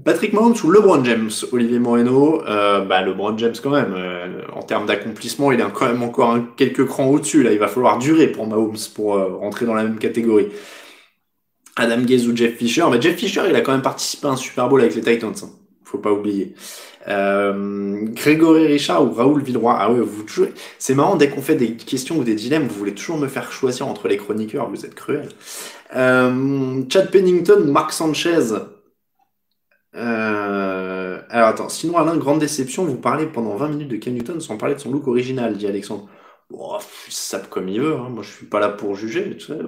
B: Patrick Mahomes ou LeBron James, Olivier Moreno, euh, bah LeBron James quand même, en termes d'accomplissement, il est quand même encore un, quelques crans au-dessus. Là, il va falloir durer pour Mahomes pour euh, rentrer dans la même catégorie. Adam Gaze ou Jeff Fisher. Mais Jeff Fisher, il a quand même participé à un Super Bowl avec les Titans. Hein. Faut pas oublier. Euh, Grégory Richard ou Raoul Villeroy. Ah ouais, vous jouez. C'est marrant, dès qu'on fait des questions ou des dilemmes, vous voulez toujours me faire choisir entre les chroniqueurs. Vous êtes cruel. Euh, Chad Pennington ou Mark Sanchez? Euh, alors attends, sinon Alain, grande déception, vous parlez pendant 20 minutes de Ken Newton sans parler de son look original, dit Alexandre. Bon, il sape comme il veut, hein. moi je suis pas là pour juger. Tu sais.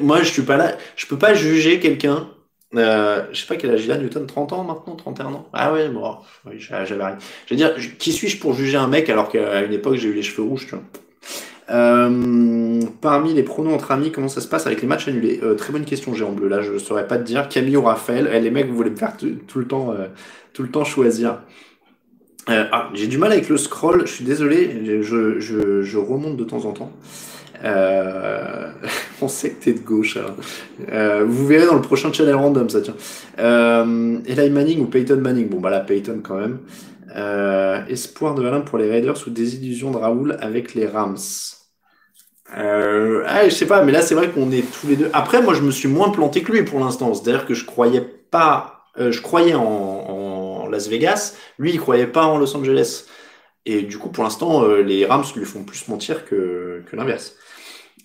B: Moi, je suis pas là. Je peux pas juger quelqu'un. Euh, je sais pas quel âge il a, Newton, 30 ans maintenant, 31 ans. Ah ouais, bon, j'avais rien. Je veux dire, qui suis-je pour juger un mec alors qu'à une époque j'ai eu les cheveux rouges, tu vois. Euh, parmi les pronoms entre amis, comment ça se passe avec les matchs annulés? Euh, Très bonne question, Géant Bleu. Là, je saurais pas te dire. Camille ou Raphaël? Eh, Les mecs, vous voulez me faire tout le temps, euh, tout le temps choisir. Ah, j'ai du mal avec le scroll. Je suis désolé. Je, je remonte de temps en temps. Sait que t'es de gauche. Hein. Euh, vous verrez dans le prochain channel random, ça tient. Euh, Eli Manning ou Peyton Manning? Bon, bah là, Peyton quand même. Euh, espoir de Alain pour les Raiders ou désillusion de Raoul avec les Rams euh, ah, je sais pas, mais là c'est vrai qu'on est tous les deux. Après, moi je me suis moins planté que lui pour l'instant. C'est-à-dire que je croyais pas je croyais en, Las Vegas, lui, il croyait pas en Los Angeles. Et du coup, pour l'instant, les Rams lui font plus mentir que l'inverse.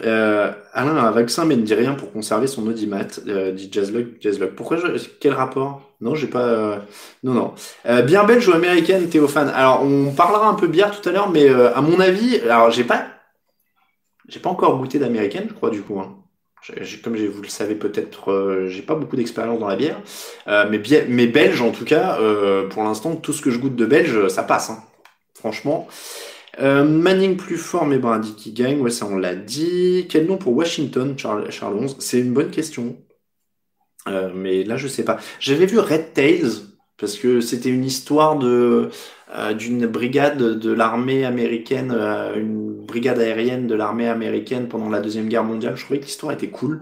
B: Euh, Alain a un vaccin mais ne dit rien pour conserver son audimat, euh, dit Jazzlog. Jazzlog. Pourquoi je... Quel rapport? Non, j'ai pas. Euh, non, non. Euh, bien belge ou américaine, Théophane Alors, on parlera un peu bière tout à l'heure, mais à mon avis, alors j'ai pas, j'ai pas encore goûté d'américaine, je crois du coup. Hein. Comme vous le savez peut-être, j'ai pas beaucoup d'expérience dans la bière, mais, bien, mais belge en tout cas, pour l'instant, tout ce que je goûte de belge, ça passe. Hein. Franchement. Euh, Manning plus fort, mais Brady qui gagne, ouais, ça on l'a dit. Quel nom pour Washington, Charles, Charles C'est une bonne question. Euh, mais là, je sais pas. J'avais vu Red Tails, parce que c'était une histoire de euh, d'une brigade de l'armée américaine, une brigade aérienne de l'armée américaine pendant la Deuxième Guerre mondiale. Je trouvais que l'histoire était cool.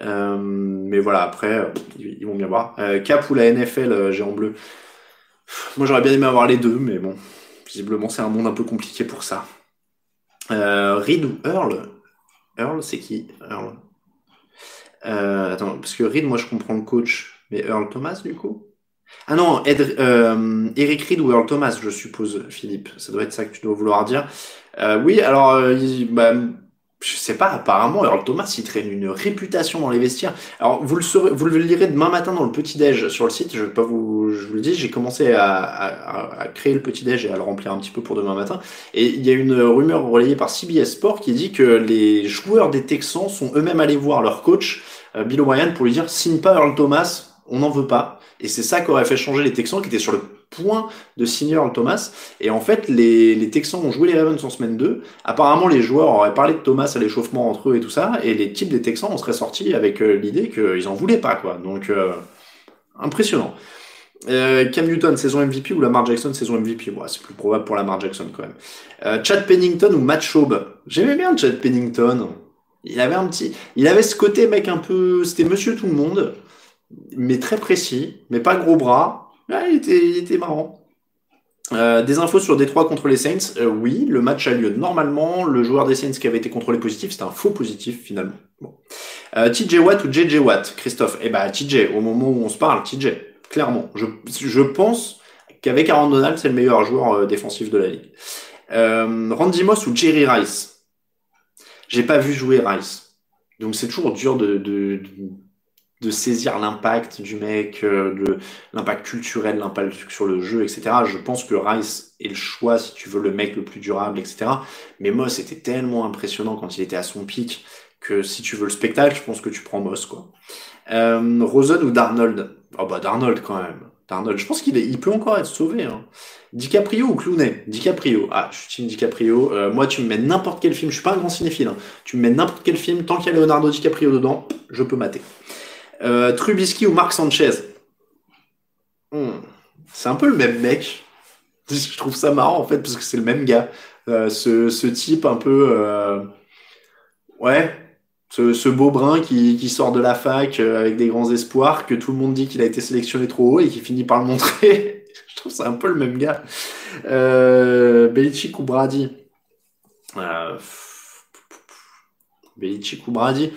B: mais voilà, après, ils vont bien voir. Cap ou la NFL, géant bleu? Moi, j'aurais bien aimé avoir les deux, mais bon. Visiblement, c'est un monde un peu compliqué pour ça. Euh, Reed ou Earl? Earl, c'est qui? Earl euh, Attends, parce que Reed, moi, je comprends le coach, mais Earl Thomas, du coup? Ah non, euh, Eric Reed ou Earl Thomas, je suppose, Philippe. Ça doit être ça que tu dois vouloir dire. oui, alors, bah, je sais pas, apparemment, Earl Thomas, il traîne une réputation dans les vestiaires. Alors, vous le, saurez, vous le lirez demain matin dans le petit-déj sur le site, je vais pas vous, je vous le dis, j'ai commencé à, à, à, créer le petit-déj et à le remplir un petit peu pour demain matin. Et il y a une rumeur relayée par CBS Sport qui dit que les joueurs des Texans sont eux-mêmes allés voir leur coach, euh, Bill O'Brien, pour lui dire, signe pas Earl Thomas, on n'en veut pas. Et c'est ça qui aurait fait changer les Texans qui étaient sur le point de Earl Thomas. Et en fait, les, Texans ont joué les Ravens en semaine 2. Apparemment, les joueurs auraient parlé de Thomas à l'échauffement entre eux et tout ça. Et les types des Texans en seraient sortis avec euh, l'idée qu'ils en voulaient pas, quoi. Donc, euh, impressionnant. Euh, Cam Newton, saison MVP ou Lamar Jackson, saison MVP C'est plus probable pour Lamar Jackson quand même. Chad Pennington ou Matt Schaub? J'aimais bien Chad Pennington. Il avait un petit, il avait ce côté mec un peu, c'était Monsieur Tout le Monde, mais très précis, mais pas gros bras, il, était, marrant. Euh, des infos sur Détroit contre les Saints. Euh, oui, le match a lieu normalement. Le joueur des Saints qui avait été contrôlé positif, c'était un faux positif finalement. Euh, TJ Watt ou JJ Watt, Christophe Eh ben TJ, au moment où on se parle, TJ, clairement. Je, pense qu'avec Aaron Donald, c'est le meilleur joueur défensif de la ligue. Randy Moss ou Jerry Rice? J'ai pas vu jouer Rice. Donc c'est toujours dur de saisir l'impact du mec, euh, l'impact culturel, l'impact sur le jeu, etc. Je pense que Rice est le choix si tu veux le mec le plus durable, etc. Mais Moss était tellement impressionnant quand il était à son pic que si tu veux le spectacle, je pense que tu prends Moss quoi. Euh, Rosen ou Darnold? Oh bah Darnold quand même. Darnold, je pense qu'il il peut encore être sauvé. Hein. DiCaprio ou Clooney? DiCaprio. Ah, je suis team DiCaprio. Euh, moi, tu me mets n'importe quel film. Je suis pas un grand cinéphile. Hein. Tu me mets n'importe quel film. Tant qu'il y a Leonardo DiCaprio dedans, je peux mater. Euh, Trubisky ou Marc Sanchez hmm. C'est un peu le même mec. Je trouve ça marrant en fait parce que c'est le même gars. Euh, ce, ce, type un peu... Euh... Ouais, ce, ce, beau brun qui, qui, sort de la fac avec des grands espoirs, que tout le monde dit qu'il a été sélectionné trop haut et qui finit par le montrer. Je trouve c'est un peu le même gars. Euh, Belichick ou Brady euh, Belichick ou Brady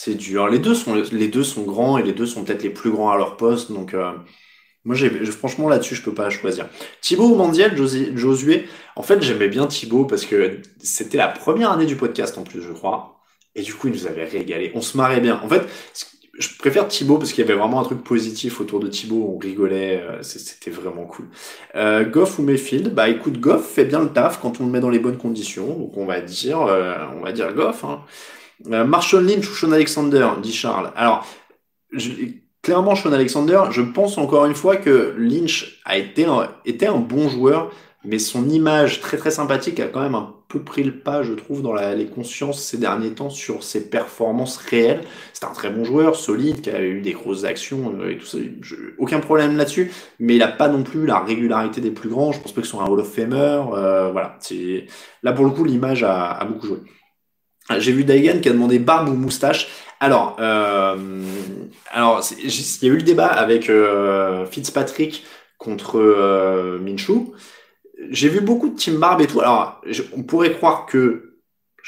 B: c'est dur. Les deux sont les deux sont grands et les deux sont peut-être les plus grands à leur poste. Donc euh, moi j'ai franchement là-dessus je peux pas choisir. Thibaut ou Mandiel, Josué. En fait j'aimais bien Thibaut parce que c'était la première année du podcast en plus je crois. Et du coup il nous avait régalé. On se marrait bien. En fait je préfère Thibaut parce qu'il y avait vraiment un truc positif autour de Thibaut. On rigolait. Euh, c'était vraiment cool. Euh, Goff ou Mayfield? Bah écoute Goff fait bien le taf quand on le met dans les bonnes conditions. Donc on va dire on va dire Goff. Hein. Euh, Marshall Lynch ou Sean Alexander, dit Charles. Alors, clairement, Sean Alexander, je pense encore une fois que Lynch a été un, était un bon joueur, mais son image très très sympathique a quand même un peu pris le pas, je trouve, dans les consciences ces derniers temps sur ses performances réelles. C'est un très bon joueur, solide, qui a eu des grosses actions euh, et tout ça. aucun problème là-dessus, mais il n'a pas non plus la régularité des plus grands. Je pense pas que ce soit un Hall of Famer. Euh, voilà, là pour le coup, l'image a beaucoup joué. J'ai vu Daigan qui a demandé barbe ou moustache. Alors, euh, alors il y a eu le débat avec euh, Fitzpatrick contre euh, Minshew. J'ai vu beaucoup de team barbe et tout. Alors, on pourrait croire que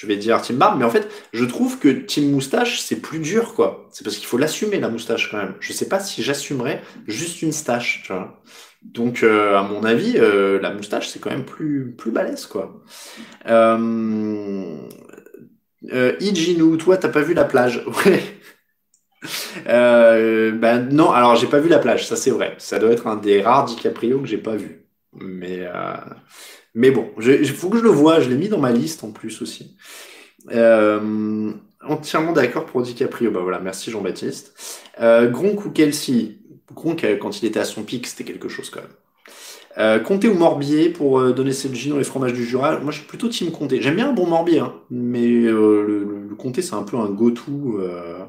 B: je vais dire Team Barbe, mais en fait, je trouve que Team Moustache, c'est plus dur, quoi. C'est parce qu'il faut l'assumer, la moustache, quand même. Je sais pas si j'assumerais juste une stache, tu vois. Donc, euh, à mon avis, euh, la moustache, c'est quand même plus, plus balèze, quoi. Euh, Ijinu, toi, t'as pas vu la plage? Ouais. Euh, ben non, alors j'ai pas vu la plage, ça c'est vrai. Ça doit être un des rares DiCaprio que j'ai pas vu. Mais, euh, mais bon, il faut que je le vois, je l'ai mis dans ma liste en plus aussi. Euh, entièrement d'accord pour DiCaprio, bah voilà, merci Jean-Baptiste. Euh, Gronk ou Kelsey? Gronk, euh, quand il était à son pic, c'était quelque chose quand même. Euh, Comté ou Morbier pour euh, donner cette dans les fromages du Jura. Moi, je suis plutôt team Comté. J'aime bien un bon Morbier, hein, mais euh, le, le, Comté, c'est un peu un go-to. Euh...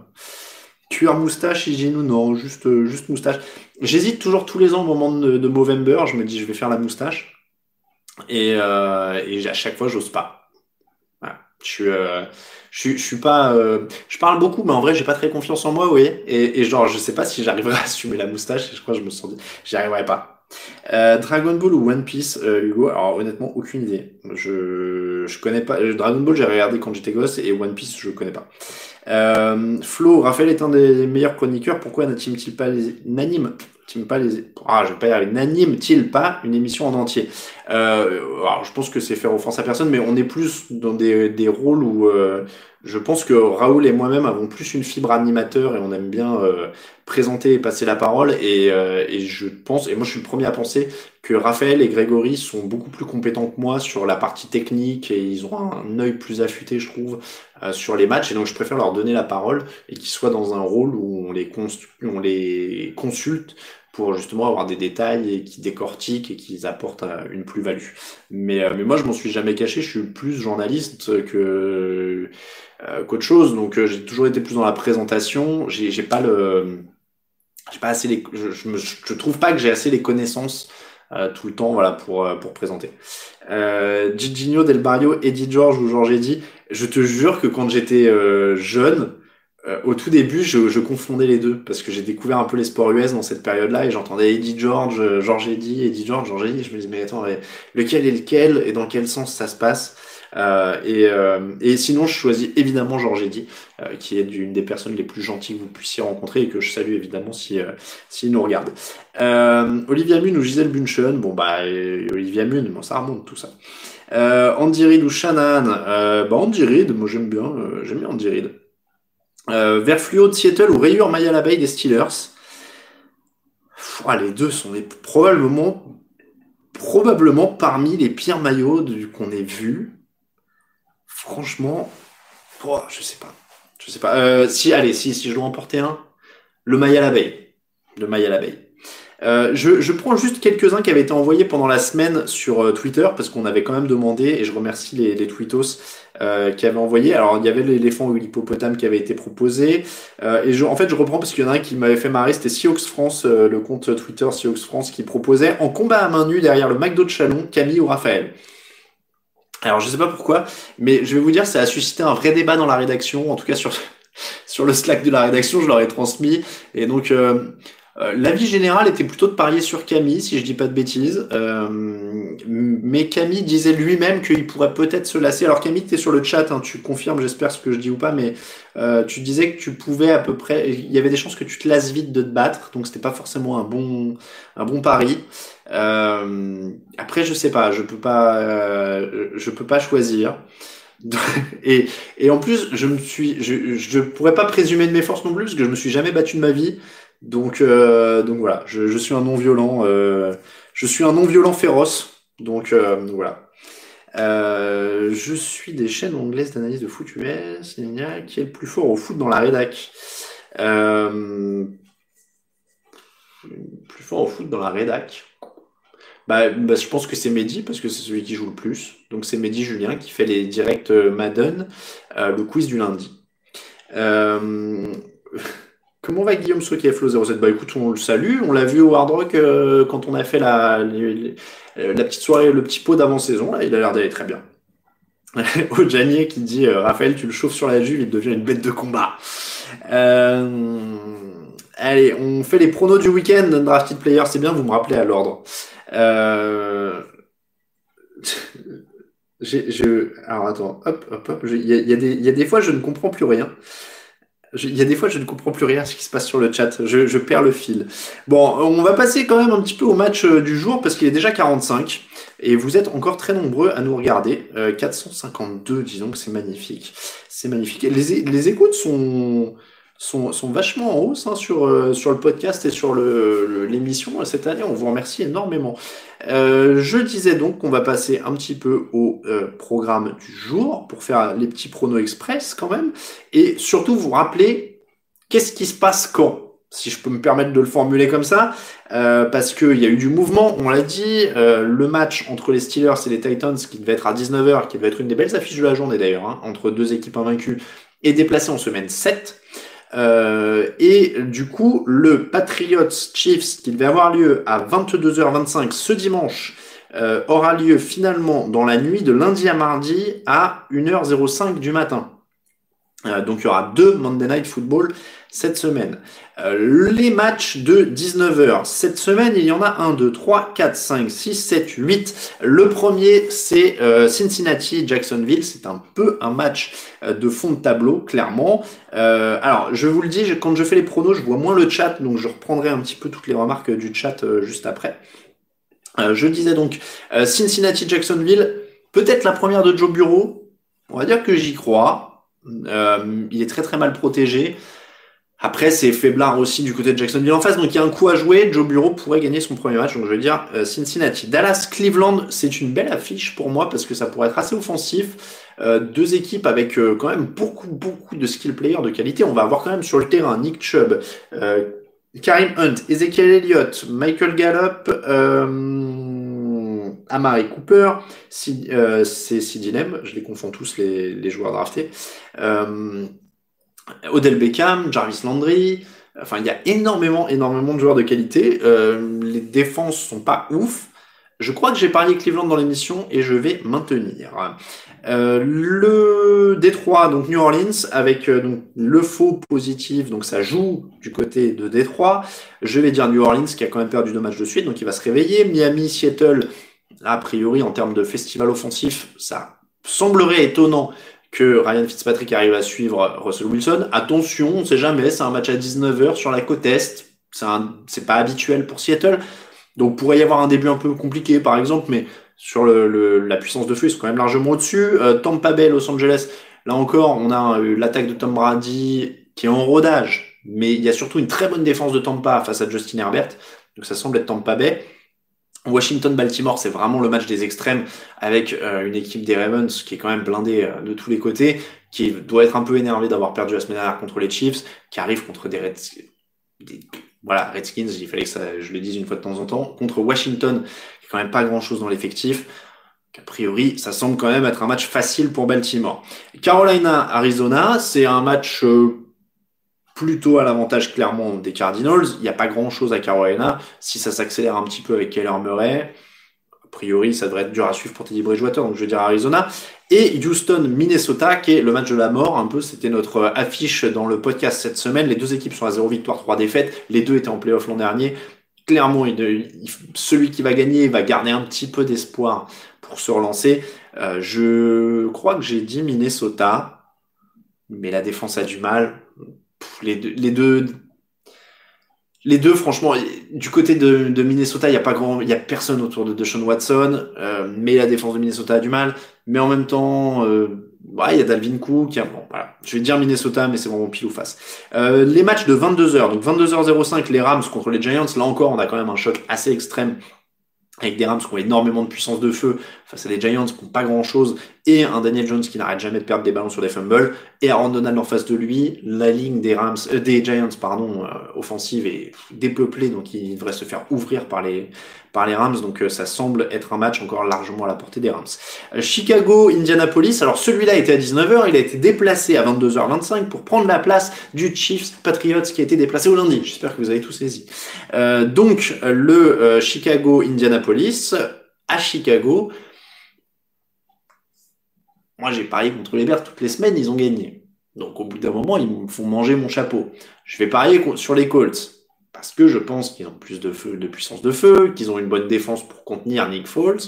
B: Cuir moustache, Hygienou, non, juste, juste moustache. J'hésite toujours tous les ans au moment de, de Movember. Je me dis, je vais faire la moustache. Et, à chaque fois, j'ose pas. Je je je suis pas, je parle beaucoup, mais en vrai, j'ai pas très confiance en moi, vous. Et, et genre, je sais pas si j'arriverai à assumer la moustache. Je crois que je me sens j'y arriverai pas. Euh, Dragon Ball ou One Piece, euh, Hugo? Alors honnêtement, aucune idée. Je, connais pas. Dragon Ball, j'ai regardé quand j'étais gosse, et One Piece, je connais pas. Euh, Flo, Raphaël est un des meilleurs chroniqueurs. Pourquoi n'anime-t-il pas les, n'anime pas les, ah, je vais pas y arriver. N'anime-t-il pas une émission en entier? Euh, Alors, je pense que c'est faire offense à personne, mais on est plus dans des, des rôles où euh, je pense que Raoul et moi-même avons plus une fibre animateur et on aime bien euh, présenter et passer la parole. Et, euh, et je pense, et moi je suis le premier à penser que Raphaël et Grégory sont beaucoup plus compétents que moi sur la partie technique et ils ont un œil plus affûté, je trouve, euh, sur les matchs. Et donc je préfère leur donner la parole et qu'ils soient dans un rôle où on les, on les consulte pour justement avoir des détails et qui décortiquent et qui apportent une plus-value. Mais, euh, mais moi, je m'en suis jamais caché, je suis plus journaliste que euh, qu'autre chose, donc euh, j'ai toujours été plus dans la présentation. J'ai j'ai pas le, j'ai pas assez les, je, me, je trouve pas que j'ai assez les connaissances euh, tout le temps, voilà, pour euh, pour présenter. Euh, Giginho, Del Barrio, Eddie George ou Georges Eddy, je te jure que quand j'étais euh, jeune, euh, au tout début, je, je confondais les deux parce que j'ai découvert un peu les sports US dans cette période-là et j'entendais Eddie George, euh, George Eddy, Eddie George, George Eddy. Je me disais mais attends, lequel est lequel et dans quel sens ça se passe? Euh, et, euh, et sinon, je choisis évidemment Georges Eddy, euh, qui est une des personnes les plus gentilles que vous puissiez rencontrer et que je salue évidemment si euh, s'il nous regarde. Euh, Olivia Munn ou Gisèle Bunchen, bon bah Olivia Munn, bon ça remonte tout ça. Andy Reid ou Shannon, bah Andy Reid, moi j'aime bien, j'aime bien Andy Reid. Euh, vert fluo de Seattle ou rayure maille à l'abeille des Steelers. Ah, les deux sont les, probablement, probablement parmi les pires maillots qu'on ait vus. Franchement, oh, je sais pas. Je sais pas. Euh, si, allez, si, si je dois en porter un, le maille à l'abeille. Le maille à l'abeille. Euh, je, je prends juste quelques-uns qui avaient été envoyés pendant la semaine sur euh, Twitter parce qu'on avait quand même demandé et je remercie les, les tweetos euh, qui avaient envoyé. Alors il y avait l'éléphant ou l'hippopotame qui avait été proposé euh, et je, en fait je reprends parce qu'il y en a un qui m'avait fait marrer, c'était Seahawks France, euh, le compte Twitter Seahawks France qui proposait en combat à main nue derrière le McDo de Chalon, Camille ou Raphaël. Alors je sais pas pourquoi, mais je vais vous dire ça a suscité un vrai débat dans la rédaction, en tout cas sur sur le Slack de la rédaction, je leur ai transmis et donc euh, euh, L'avis général était plutôt de parier sur Camille, si je dis pas de bêtises. Euh, mais Camille disait lui-même qu'il pourrait peut-être se lasser. Alors Camille, tu es sur le chat, hein, tu confirmes, j'espère ce que je dis ou pas, mais euh, tu disais que tu pouvais à peu près, il y avait des chances que tu te lasses vite de te battre, donc c'était pas forcément un bon, un bon pari. Euh, après, je sais pas, je peux pas, euh, je peux pas choisir. et, et en plus, je me suis, je, je pourrais pas présumer de mes forces non plus parce que je me suis jamais battu de ma vie. Donc, euh, donc voilà, je, suis un non-violent, euh, je suis un non-violent féroce. Donc, euh, voilà. Euh, je suis des chaînes anglaises d'analyse de foot US. Qui est le plus fort au foot dans la rédac euh, Plus fort au foot dans la rédac bah, bah, je pense que c'est Mehdi parce que c'est celui qui joue le plus. Donc c'est Mehdi Julien qui fait les directs euh, Madden, euh, le quiz du lundi. Comment va Guillaume Soki Flo 07 Bah écoute, on le salue, on l'a vu au Hard Rock euh, quand on a fait la, euh, la petite soirée, le petit pot d'avant-saison, là, il a l'air d'aller très bien. Au Janier qui dit euh, Raphaël, tu le chauffes sur la juve, il devient une bête de combat. Allez, on fait les pronos du week-end, Drafted Player, c'est bien, vous me rappelez à l'ordre. Je, alors attends, hop, hop, hop. Il y, y, a des fois, je ne comprends plus rien. Il y a des fois, je ne comprends plus rien à ce qui se passe sur le chat. Je, perds le fil. Bon, on va passer quand même un petit peu au match euh, du jour parce qu'il est déjà 45 et vous êtes encore très nombreux à nous regarder. Euh, 452, disons que c'est magnifique. C'est magnifique. Les, les écoutes sont, sont, vachement en hausse hein, sur, euh, sur le podcast et sur l'émission le, cette année. On vous remercie énormément. Euh, je disais donc qu'on va passer un petit peu au euh, programme du jour pour faire les petits pronos express quand même et surtout vous rappeler qu'est-ce qui se passe quand si je peux me permettre de le formuler comme ça, euh, parce qu'il y a eu du mouvement, on l'a dit, euh, le match entre les Steelers et les Titans qui devait être à 19h, qui devait être une des belles affiches de la journée d'ailleurs, hein, entre deux équipes invaincues, est déplacé en semaine 7. Euh, et du coup, le Patriots Chiefs qui devait avoir lieu à 22h25 ce dimanche euh, aura lieu finalement dans la nuit de lundi à mardi à 1h05 du matin. Euh, donc il y aura deux Monday Night Football cette semaine. Euh, les matchs de 19h. Cette semaine, il y en a 1, 2, 3, 4, 5, 6, 7, 8. Le premier, c'est euh, Cincinnati-Jacksonville. C'est un peu un match de fond de tableau, clairement. alors, je vous le dis, quand je fais les pronos, je vois moins le chat, donc je reprendrai un petit peu toutes les remarques du chat juste après. je disais donc Cincinnati-Jacksonville, peut-être la première de Joe Bureau. On va dire que j'y crois. Euh, il est très très mal protégé. Après, c'est faiblard aussi du côté de Jacksonville en face, donc il y a un coup à jouer. Joe Bureau pourrait gagner son premier match, donc je vais dire euh, Cincinnati. Dallas, Cleveland, c'est une belle affiche pour moi parce que ça pourrait être assez offensif. Euh, deux équipes avec quand même beaucoup beaucoup de skill players de qualité. On va avoir quand même sur le terrain Nick Chubb, Karim Hunt, Ezekiel Elliott, Michael Gallup. Amari Cooper, euh, c'est Sidinem, je les confonds tous les, joueurs draftés. Euh, Odell Beckham, Jarvis Landry. Enfin, il y a énormément, énormément de joueurs de qualité. Euh, les défenses sont pas ouf. Je crois que j'ai parié Cleveland dans l'émission et je vais maintenir. le Détroit, donc New Orleans, avec donc, le faux positif, donc ça joue du côté de Détroit. Je vais dire New Orleans qui a quand même perdu deux matchs de suite, donc il va se réveiller. Miami, Seattle, a priori, en termes de festival offensif, ça semblerait étonnant que Ryan Fitzpatrick arrive à suivre Russell Wilson. Attention, on sait jamais, c'est un match à 19h sur la côte Est. C'est pas habituel pour Seattle. Donc, pourrait y avoir un début un peu compliqué, par exemple, mais sur la puissance de feu, ils sont quand même largement au-dessus. Euh, Tampa Bay, Los Angeles, là encore, on a eu l'attaque de Tom Brady qui est en rodage, mais il y a surtout une très bonne défense de Tampa face à Justin Herbert. Donc, ça semble être Tampa Bay. Washington-Baltimore, c'est vraiment le match des extrêmes avec euh, une équipe des Ravens qui est quand même blindée euh, de tous les côtés, qui doit être un peu énervé d'avoir perdu la semaine dernière contre les Chiefs, qui arrive contre des Redskins. Voilà, Redskins, il fallait que je le dise une fois de temps en temps, contre Washington, qui est quand même pas grand chose dans l'effectif. A priori, ça semble quand même être un match facile pour Baltimore. Carolina-Arizona, c'est un match euh, plutôt à l'avantage clairement des Cardinals. Il n'y a pas grand-chose à Carolina. Si ça s'accélère un petit peu avec Keller Murray, a priori, ça devrait être dur à suivre pour Teddy Bridgewater, donc je vais dire Arizona. Et Houston, Minnesota, qui est le match de la mort, un peu, c'était notre affiche dans le podcast cette semaine. Les deux équipes sont à 0 victoire, 3 défaites. Les deux étaient en playoff l'an dernier. Clairement, celui qui va gagner va garder un petit peu d'espoir pour se relancer. Euh, je crois que j'ai dit Minnesota, mais la défense a du mal les deux, franchement, du côté de, Minnesota, il y a pas grand, personne autour de Deshaun Watson, euh, mais la défense de Minnesota a du mal. Mais en même temps, euh, il y a Dalvin Cook. Je vais dire Minnesota, mais c'est vraiment pile ou face. Euh, les matchs de 22h, donc 22h05, les Rams contre les Giants. Là encore, on a quand même un choc assez extrême avec des Rams qui ont énormément de puissance de feu face à des Giants qui n'ont pas grand chose et un Daniel Jones qui n'arrête jamais de perdre des ballons sur des fumbles. Et Aaron Donald en face de lui la ligne des Rams euh, des Giants pardon euh, offensive est dépeuplée donc il devrait se faire ouvrir par les par les Rams. Donc euh, ça semble être un match encore largement à la portée des Rams. Chicago Indianapolis. Alors celui-là était à 19h il a été déplacé à 22h25 pour prendre la place du Chiefs Patriots qui a été déplacé au lundi. J'espère que vous avez tout saisi. Donc le Chicago Indianapolis. À Chicago moi, j'ai parié contre les Bears toutes les semaines, ils ont gagné. Donc, au bout d'un moment, ils me font manger mon chapeau. Je vais parier sur les Colts. Parce que je pense qu'ils ont plus de puissance de feu, qu'ils ont une bonne défense pour contenir Nick Foles.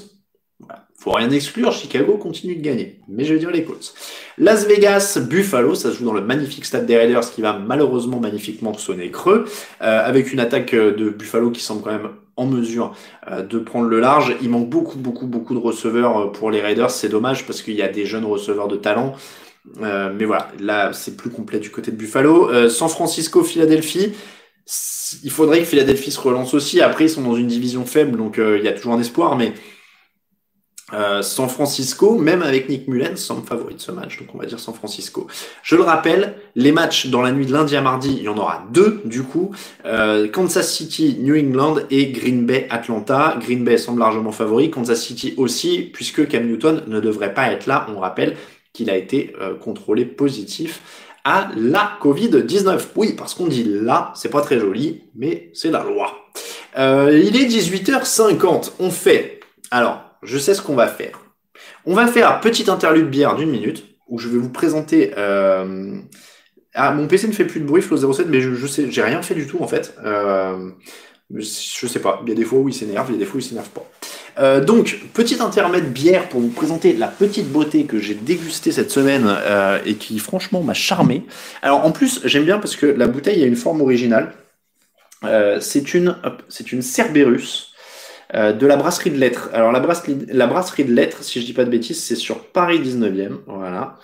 B: faut rien exclure, Chicago continue de gagner. Mais je veux dire les Colts. Las Vegas, Buffalo, ça se joue dans le magnifique stade des Raiders qui va malheureusement magnifiquement sonner creux, euh, avec une attaque de Buffalo qui semble quand même en mesure euh, de prendre le large. Il manque beaucoup, beaucoup, beaucoup de receveurs pour les Raiders. C'est dommage parce qu'il y a des jeunes receveurs de talent. mais voilà, là c'est plus complet du côté de Buffalo. San Francisco, Philadelphie il faudrait que Philadelphie se relance aussi. Après, ils sont dans une division faible, donc euh, il y a toujours un espoir. Mais euh, San Francisco, même avec Nick Mullens, semble favori de ce match. Donc on va dire San Francisco. Je le rappelle, les matchs dans la nuit de lundi à mardi, il y en aura deux du coup. Euh, Kansas City, New England et Green Bay, Atlanta. Green Bay semble largement favori. Kansas City aussi, puisque Cam Newton ne devrait pas être là. On rappelle qu'il a été contrôlé positif à la Covid-19. Oui, parce qu'on dit là, c'est pas très joli, mais c'est la loi. Euh, il est 18h50. On fait. Alors, je sais ce qu'on va faire. On va faire un petit interlude bière d'une minute où je vais vous présenter. Euh... Ah, mon PC ne fait plus de bruit, Flow 07, mais je, je sais, rien fait du tout en fait. Euh... Je sais pas. Il y a des fois où il s'énerve, il y a des fois où il s'énerve pas. Euh, donc, petit intermède bière pour vous présenter la petite beauté que j'ai dégustée cette semaine euh, et qui franchement m'a charmé. Alors en plus, j'aime bien parce que la bouteille a une forme originale. C'est une, c'est une Cerberus de la brasserie de lettres. Alors la brasserie, la brasserie de lettres, si je dis pas de bêtises, c'est sur Paris 19e. Voilà.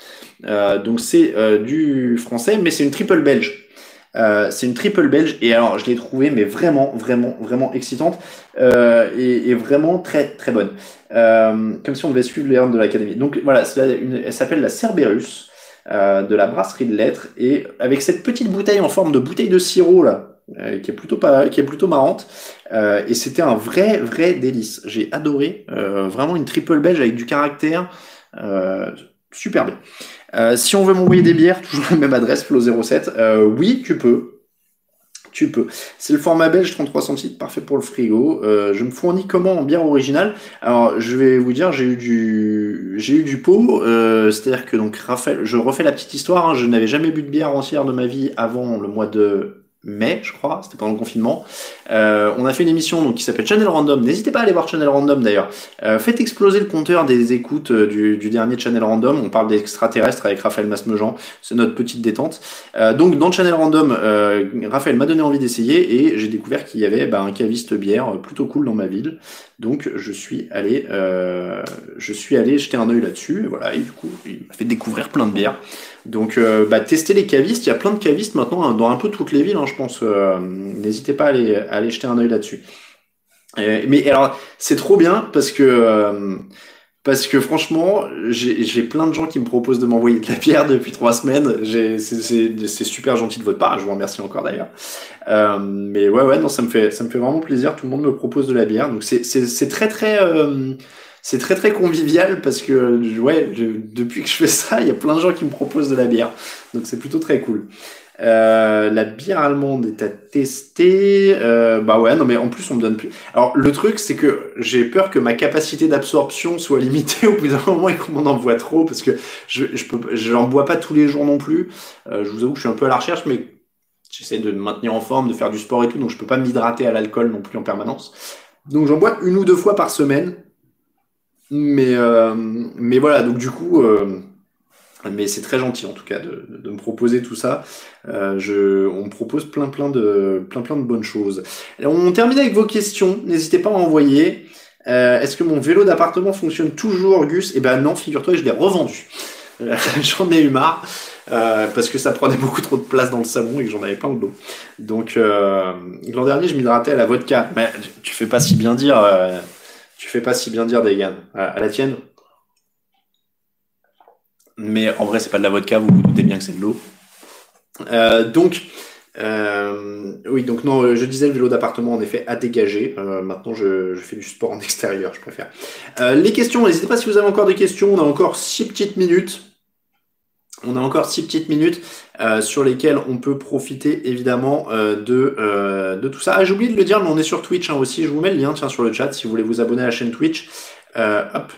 B: donc c'est du français, mais c'est une triple belge. Euh, c'est une triple belge et alors je l'ai trouvée mais vraiment vraiment vraiment excitante euh, et, et, vraiment très très bonne euh, comme si on devait suivre les de l'académie donc voilà une, elle s'appelle la Cerberus euh, de la brasserie de lettres et avec cette petite bouteille en forme de bouteille de sirop là euh, qui est plutôt pas qui est plutôt marrante et c'était un vrai vrai délice j'ai adoré vraiment une triple belge avec du caractère super bien euh, si on veut m'envoyer des bières, toujours la même adresse, Flo07, euh, oui, tu peux. Tu peux. C'est le format belge 33 centilitres, parfait pour le frigo. Euh, je me fournis comment en bière originale? Alors, je vais vous dire, j'ai eu du, j'ai eu du pot. c'est-à-dire que donc Raphaël, je refais la petite histoire. Hein, je n'avais jamais bu de bière entière de ma vie avant le mois de mai, je crois, c'était pendant le confinement. Euh, on a fait une émission donc qui s'appelle Channel Random. N'hésitez pas à aller voir Channel Random d'ailleurs. Euh, faites exploser le compteur des écoutes euh, du, du, dernier Channel Random. On parle d'extraterrestres avec Raphaël Masmejean. C'est notre petite détente. Euh, donc dans Channel Random, euh, Raphaël m'a donné envie d'essayer et j'ai découvert qu'il y avait bah, un caviste bière plutôt cool dans ma ville. Donc je suis allé, je suis allé jeter un œil là-dessus. Voilà, et du coup, il m'a fait découvrir plein de bières. Donc, euh, bah, testez les cavistes. Il y a plein de cavistes maintenant hein, dans un peu toutes les villes, hein, je pense. Euh, n'hésitez pas à aller, jeter un œil là-dessus. mais alors, c'est trop bien parce que euh, parce que franchement, j'ai plein de gens qui me proposent de m'envoyer de la bière depuis trois semaines. C'est super gentil de votre part. Je vous remercie encore d'ailleurs. mais ouais, ouais, non, ça me fait ça me fait vraiment plaisir. Tout le monde me propose de la bière, donc c'est très très c'est très très convivial parce que ouais, depuis que je fais ça, il y a plein de gens qui me proposent de la bière. Donc c'est plutôt très cool. Euh, la bière allemande est à tester. Euh, bah ouais, non mais en plus on me donne plus. Alors le truc c'est que j'ai peur que ma capacité d'absorption soit limitée au bout d'un moment et qu'on m'en envoie trop parce que je je peux je n'en bois pas tous les jours non plus. Euh, je vous avoue que je suis un peu à la recherche mais j'essaie de me maintenir en forme, de faire du sport et tout donc je peux pas m'hydrater à l'alcool non plus en permanence. Donc j'en bois une ou deux fois par semaine mais, euh, mais voilà, donc du coup, euh, mais c'est très gentil en tout cas de, de me proposer tout ça. Euh, je, on me propose plein plein de plein plein de bonnes choses. on termine avec vos questions. N'hésitez pas à envoyer. Euh, Est-ce que mon vélo d'appartement fonctionne toujours, Gus? Eh ben non, figure-toi, je l'ai revendu. j'en ai eu marre. Euh, parce que ça prenait beaucoup trop de place dans le salon et que j'en avais plein de dos. Donc euh, l'an dernier, je m'hydratais à la vodka. Mais tu fais pas si bien dire. Euh, tu fais pas si bien dire, Degan. À, la tienne Mais en vrai, c'est pas de la vodka, vous vous doutez bien que c'est de l'eau. Euh, donc, euh, oui, donc non, je disais le vélo d'appartement en effet à dégager. Euh, maintenant, je, fais du sport en extérieur, je préfère. les questions, n'hésitez pas si vous avez encore des questions. On a encore six petites minutes. On a encore six petites minutes euh, sur lesquelles on peut profiter évidemment euh, de, euh, de tout ça. Ah, j'ai oublié de le dire, mais on est sur Twitch hein, aussi. Je vous mets le lien sur le chat si vous voulez vous abonner à la chaîne Twitch. hop.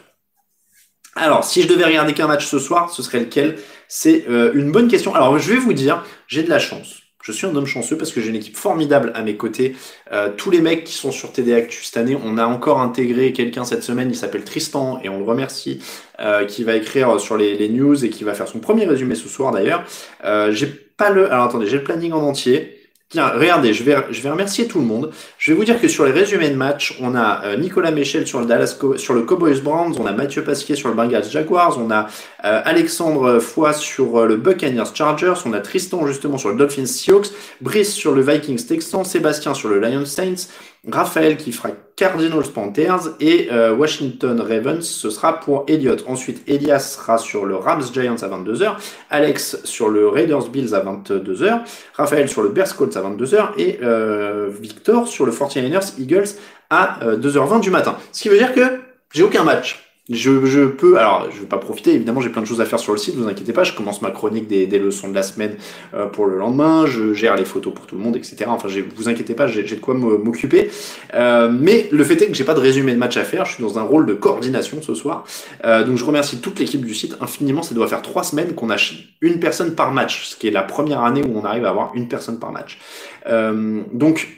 B: Alors, si je devais regarder qu'un match ce soir, ce serait lequel? C'est une bonne question. Alors, je vais vous dire, j'ai de la chance. Je suis un homme chanceux parce que j'ai une équipe formidable à mes côtés. Euh, tous les mecs qui sont sur TD Actu cette année, on a encore intégré quelqu'un cette semaine, il s'appelle Tristan et on le remercie, euh, qui va écrire sur les, news et qui va faire son premier résumé ce soir d'ailleurs. Euh, j'ai pas le, alors attendez, j'ai le planning en entier. Tiens, regardez, je vais, je vais remercier tout le monde. Je vais vous dire que sur les résumés de match, on a euh, Nicolas Michel sur le Dallas, sur le Cowboys Browns, on a Mathieu Pasquier sur le Bengals Jaguars, on a euh, Alexandre Foy sur euh, le Buccaneers Chargers, on a Tristan justement sur le Dolphins Seahawks, Brice sur le Vikings Texans, Sébastien sur le Lions Saints, Raphaël qui fera Cardinals Panthers et euh, Washington Ravens, ce sera pour Elliott. Ensuite, Elias sera sur le Rams Giants à 22h, Alex sur le Raiders Bills à 22h, Raphaël sur le Bears Colts à 22h et euh, Victor sur le 49ers Eagles à 2h20 euh, du matin. Ce qui veut dire que j'ai aucun match. Je, je, peux, alors je vais pas profiter, évidemment j'ai plein de choses à faire sur le site, vous inquiétez pas, je commence ma chronique des, des leçons de la semaine euh, pour le lendemain, je gère les photos pour tout le monde, etc. Enfin vous inquiétez pas, j'ai de quoi m'occuper. Euh, mais le fait est que j'ai pas de résumé de match à faire, je suis dans un rôle de coordination ce soir. Euh, donc je remercie toute l'équipe du site infiniment, ça doit faire trois semaines qu'on a une personne par match, ce qui est la première année où on arrive à avoir une personne par match. Euh, donc,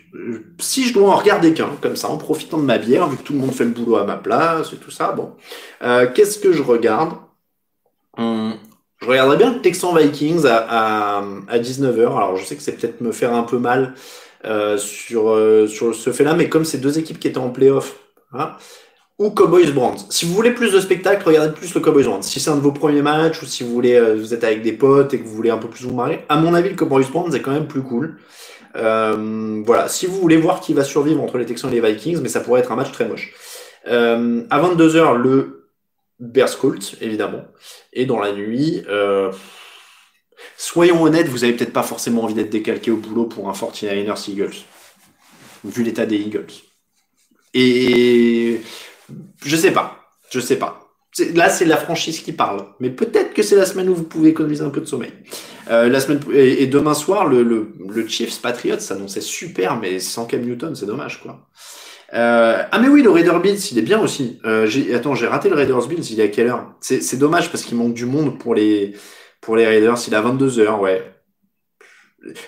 B: si je dois en regarder qu'un, comme ça, en profitant de ma bière, vu que tout le monde fait le boulot à ma place et tout ça, bon, euh, qu'est-ce que je regarde? Hum, Je regarderais bien le Texan Vikings à, à, à 19h. Alors, je sais que c'est peut-être me faire un peu mal euh, sur, euh, sur ce fait-là, mais comme c'est deux équipes qui étaient en playoff, hein, ou Cowboys Brands. Si vous voulez plus de spectacle, regardez plus le Cowboys Brands. Si c'est un de vos premiers matchs ou si vous voulez, euh, vous êtes avec des potes et que vous voulez un peu plus vous marrer, à mon avis, le Cowboys Brands est quand même plus cool. Euh, voilà, si vous voulez voir qui va survivre entre les Texans et les Vikings, mais ça pourrait être un match très moche. Euh, à 22h, le Bears Colts, évidemment. Et dans la nuit, euh, soyons honnêtes, vous avez peut-être pas forcément envie d'être décalqué au boulot pour un 49ers Eagles, vu l'état des Eagles. Et je sais pas, je sais pas. Là, c'est la franchise qui parle. Mais peut-être que c'est la semaine où vous pouvez économiser un peu de sommeil. Euh, la semaine et, demain soir, le, le, Chiefs Patriots s'annonçait super, mais sans Cam Newton, c'est dommage, quoi. Euh, ah mais oui, le Raiders Bills, il est bien aussi. Euh, attends, j'ai raté le Raiders Bills, il est à quelle heure? C'est dommage parce qu'il manque du monde pour les pour les Raiders. Il est à 22 heures, ouais.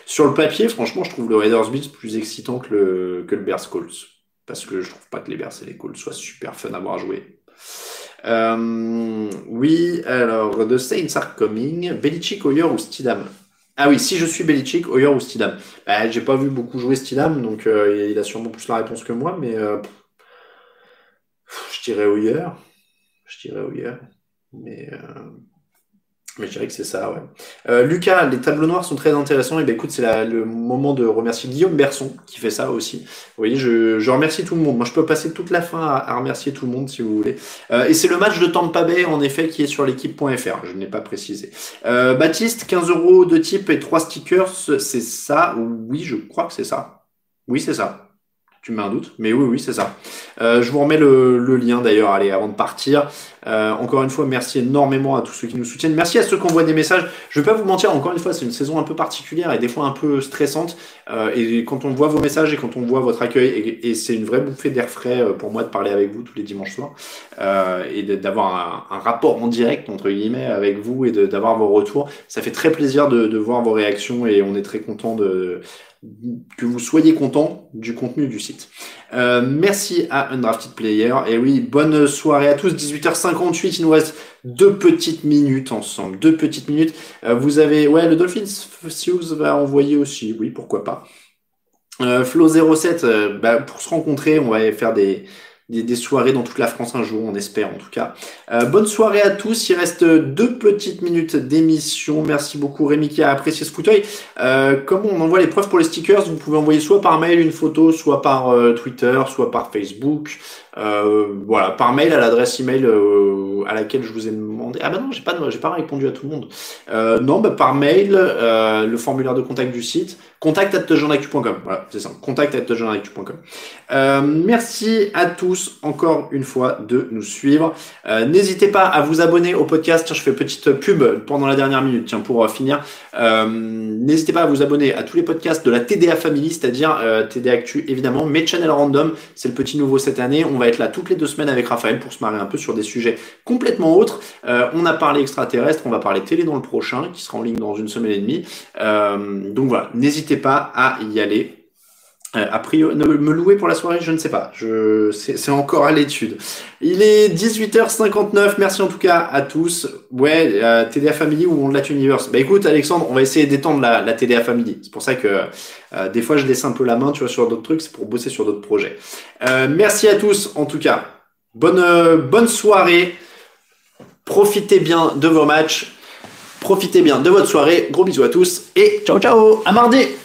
B: Sur le papier, franchement, je trouve le Raiders Bills plus excitant que le que le Bears Colts parce que je trouve pas que les Bears et les Colts soient super fun à voir jouer. Euh, oui, alors, The Saints are coming. Belichick, Hoyer ou Stidham Ah oui, si je suis Belichick, Hoyer ou Stidham bah, J'ai pas vu beaucoup jouer Stidham, donc euh, il a sûrement plus la réponse que moi, mais euh, je dirais Hoyer. Je dirais Hoyer. Mais mais je dirais que c'est ça, ouais. Euh, Lucas, les tableaux noirs sont très intéressants. Et ben écoute, c'est le moment de remercier Guillaume Berson qui fait ça aussi. Vous voyez, je, remercie tout le monde. Moi, je peux passer toute la fin à, à remercier tout le monde si vous voulez. Euh, et c'est le match de Tampa Bay, en effet, qui est sur l'équipe.fr. Je n'ai pas précisé. Euh, Baptiste, 15 euros de type et 3 stickers, c'est ça? Oui, je crois que c'est ça. Oui, c'est ça. Tu mets un doute, mais oui, oui, c'est ça. Euh, je vous remets le, le lien d'ailleurs, allez, avant de partir. Euh, encore une fois, merci énormément à tous ceux qui nous soutiennent. Merci à ceux qui envoient des messages. Je vais pas vous mentir, encore une fois, c'est une saison un peu particulière et des fois un peu stressante. Euh, et quand on voit vos messages et quand on voit votre accueil, et, c'est une vraie bouffée d'air frais euh, pour moi de parler avec vous tous les dimanches soirs euh, et d'avoir un, un, rapport en direct entre guillemets avec vous et d'avoir vos retours. Ça fait très plaisir de, de voir vos réactions et on est très content de que vous soyez content du contenu du site. Euh, merci à Undrafted Player. Et oui, bonne soirée à tous. 18h58, il nous reste deux petites minutes ensemble. Deux petites minutes. Euh, vous avez, ouais, le Dolphins Sioux va envoyer aussi. Oui, pourquoi pas. Euh, Flo07, euh, bah, pour se rencontrer, on va faire des, des, soirées dans toute la France un jour, on espère en tout cas. Euh, bonne soirée à tous. Il reste deux petites minutes d'émission. Merci beaucoup Rémi qui a apprécié ce fauteuil. Euh, comment on envoie les preuves pour les stickers Vous pouvez envoyer soit par mail une photo, soit par euh, Twitter, soit par Facebook. Euh, voilà, par mail à l'adresse email euh, à laquelle je vous ai demandé. Ah bah non, j'ai pas, j'ai pas répondu à tout le monde. Euh, non, bah par mail, euh, le formulaire de contact du site, contact Voilà, c'est ça. Contact Merci à tous. encore une fois de nous suivre. N'hésitez pas à vous abonner au podcast. Tiens, je fais petite pub pendant la dernière minute, tiens, pour finir. N'hésitez pas à vous abonner à tous les podcasts de la TDA Family, c'est-à-dire TDA Actu évidemment, mais Channel Random, c'est le petit nouveau cette année. On va être là toutes les deux semaines avec Raphaël pour se marrer un peu sur des sujets complètement autres. on a parlé extraterrestre, on va parler télé dans le prochain, qui sera en ligne dans une semaine et demie. donc voilà, n'hésitez pas à y aller. Euh, a priori, me louer pour la soirée, je ne sais pas. C'est encore à l'étude. Il est 18h59. Merci en tout cas à tous. Ouais, TDA Family ou Onlat Universe. Bah écoute, Alexandre, on va essayer d'étendre la, TDA Family. C'est pour ça que euh, des fois je laisse un peu la main, tu vois, sur d'autres trucs. C'est pour bosser sur d'autres projets. Euh, merci à tous en tout cas. Bonne, bonne soirée. Profitez bien de vos matchs. Profitez bien de votre soirée. Gros bisous à tous et ciao ciao. À mardi.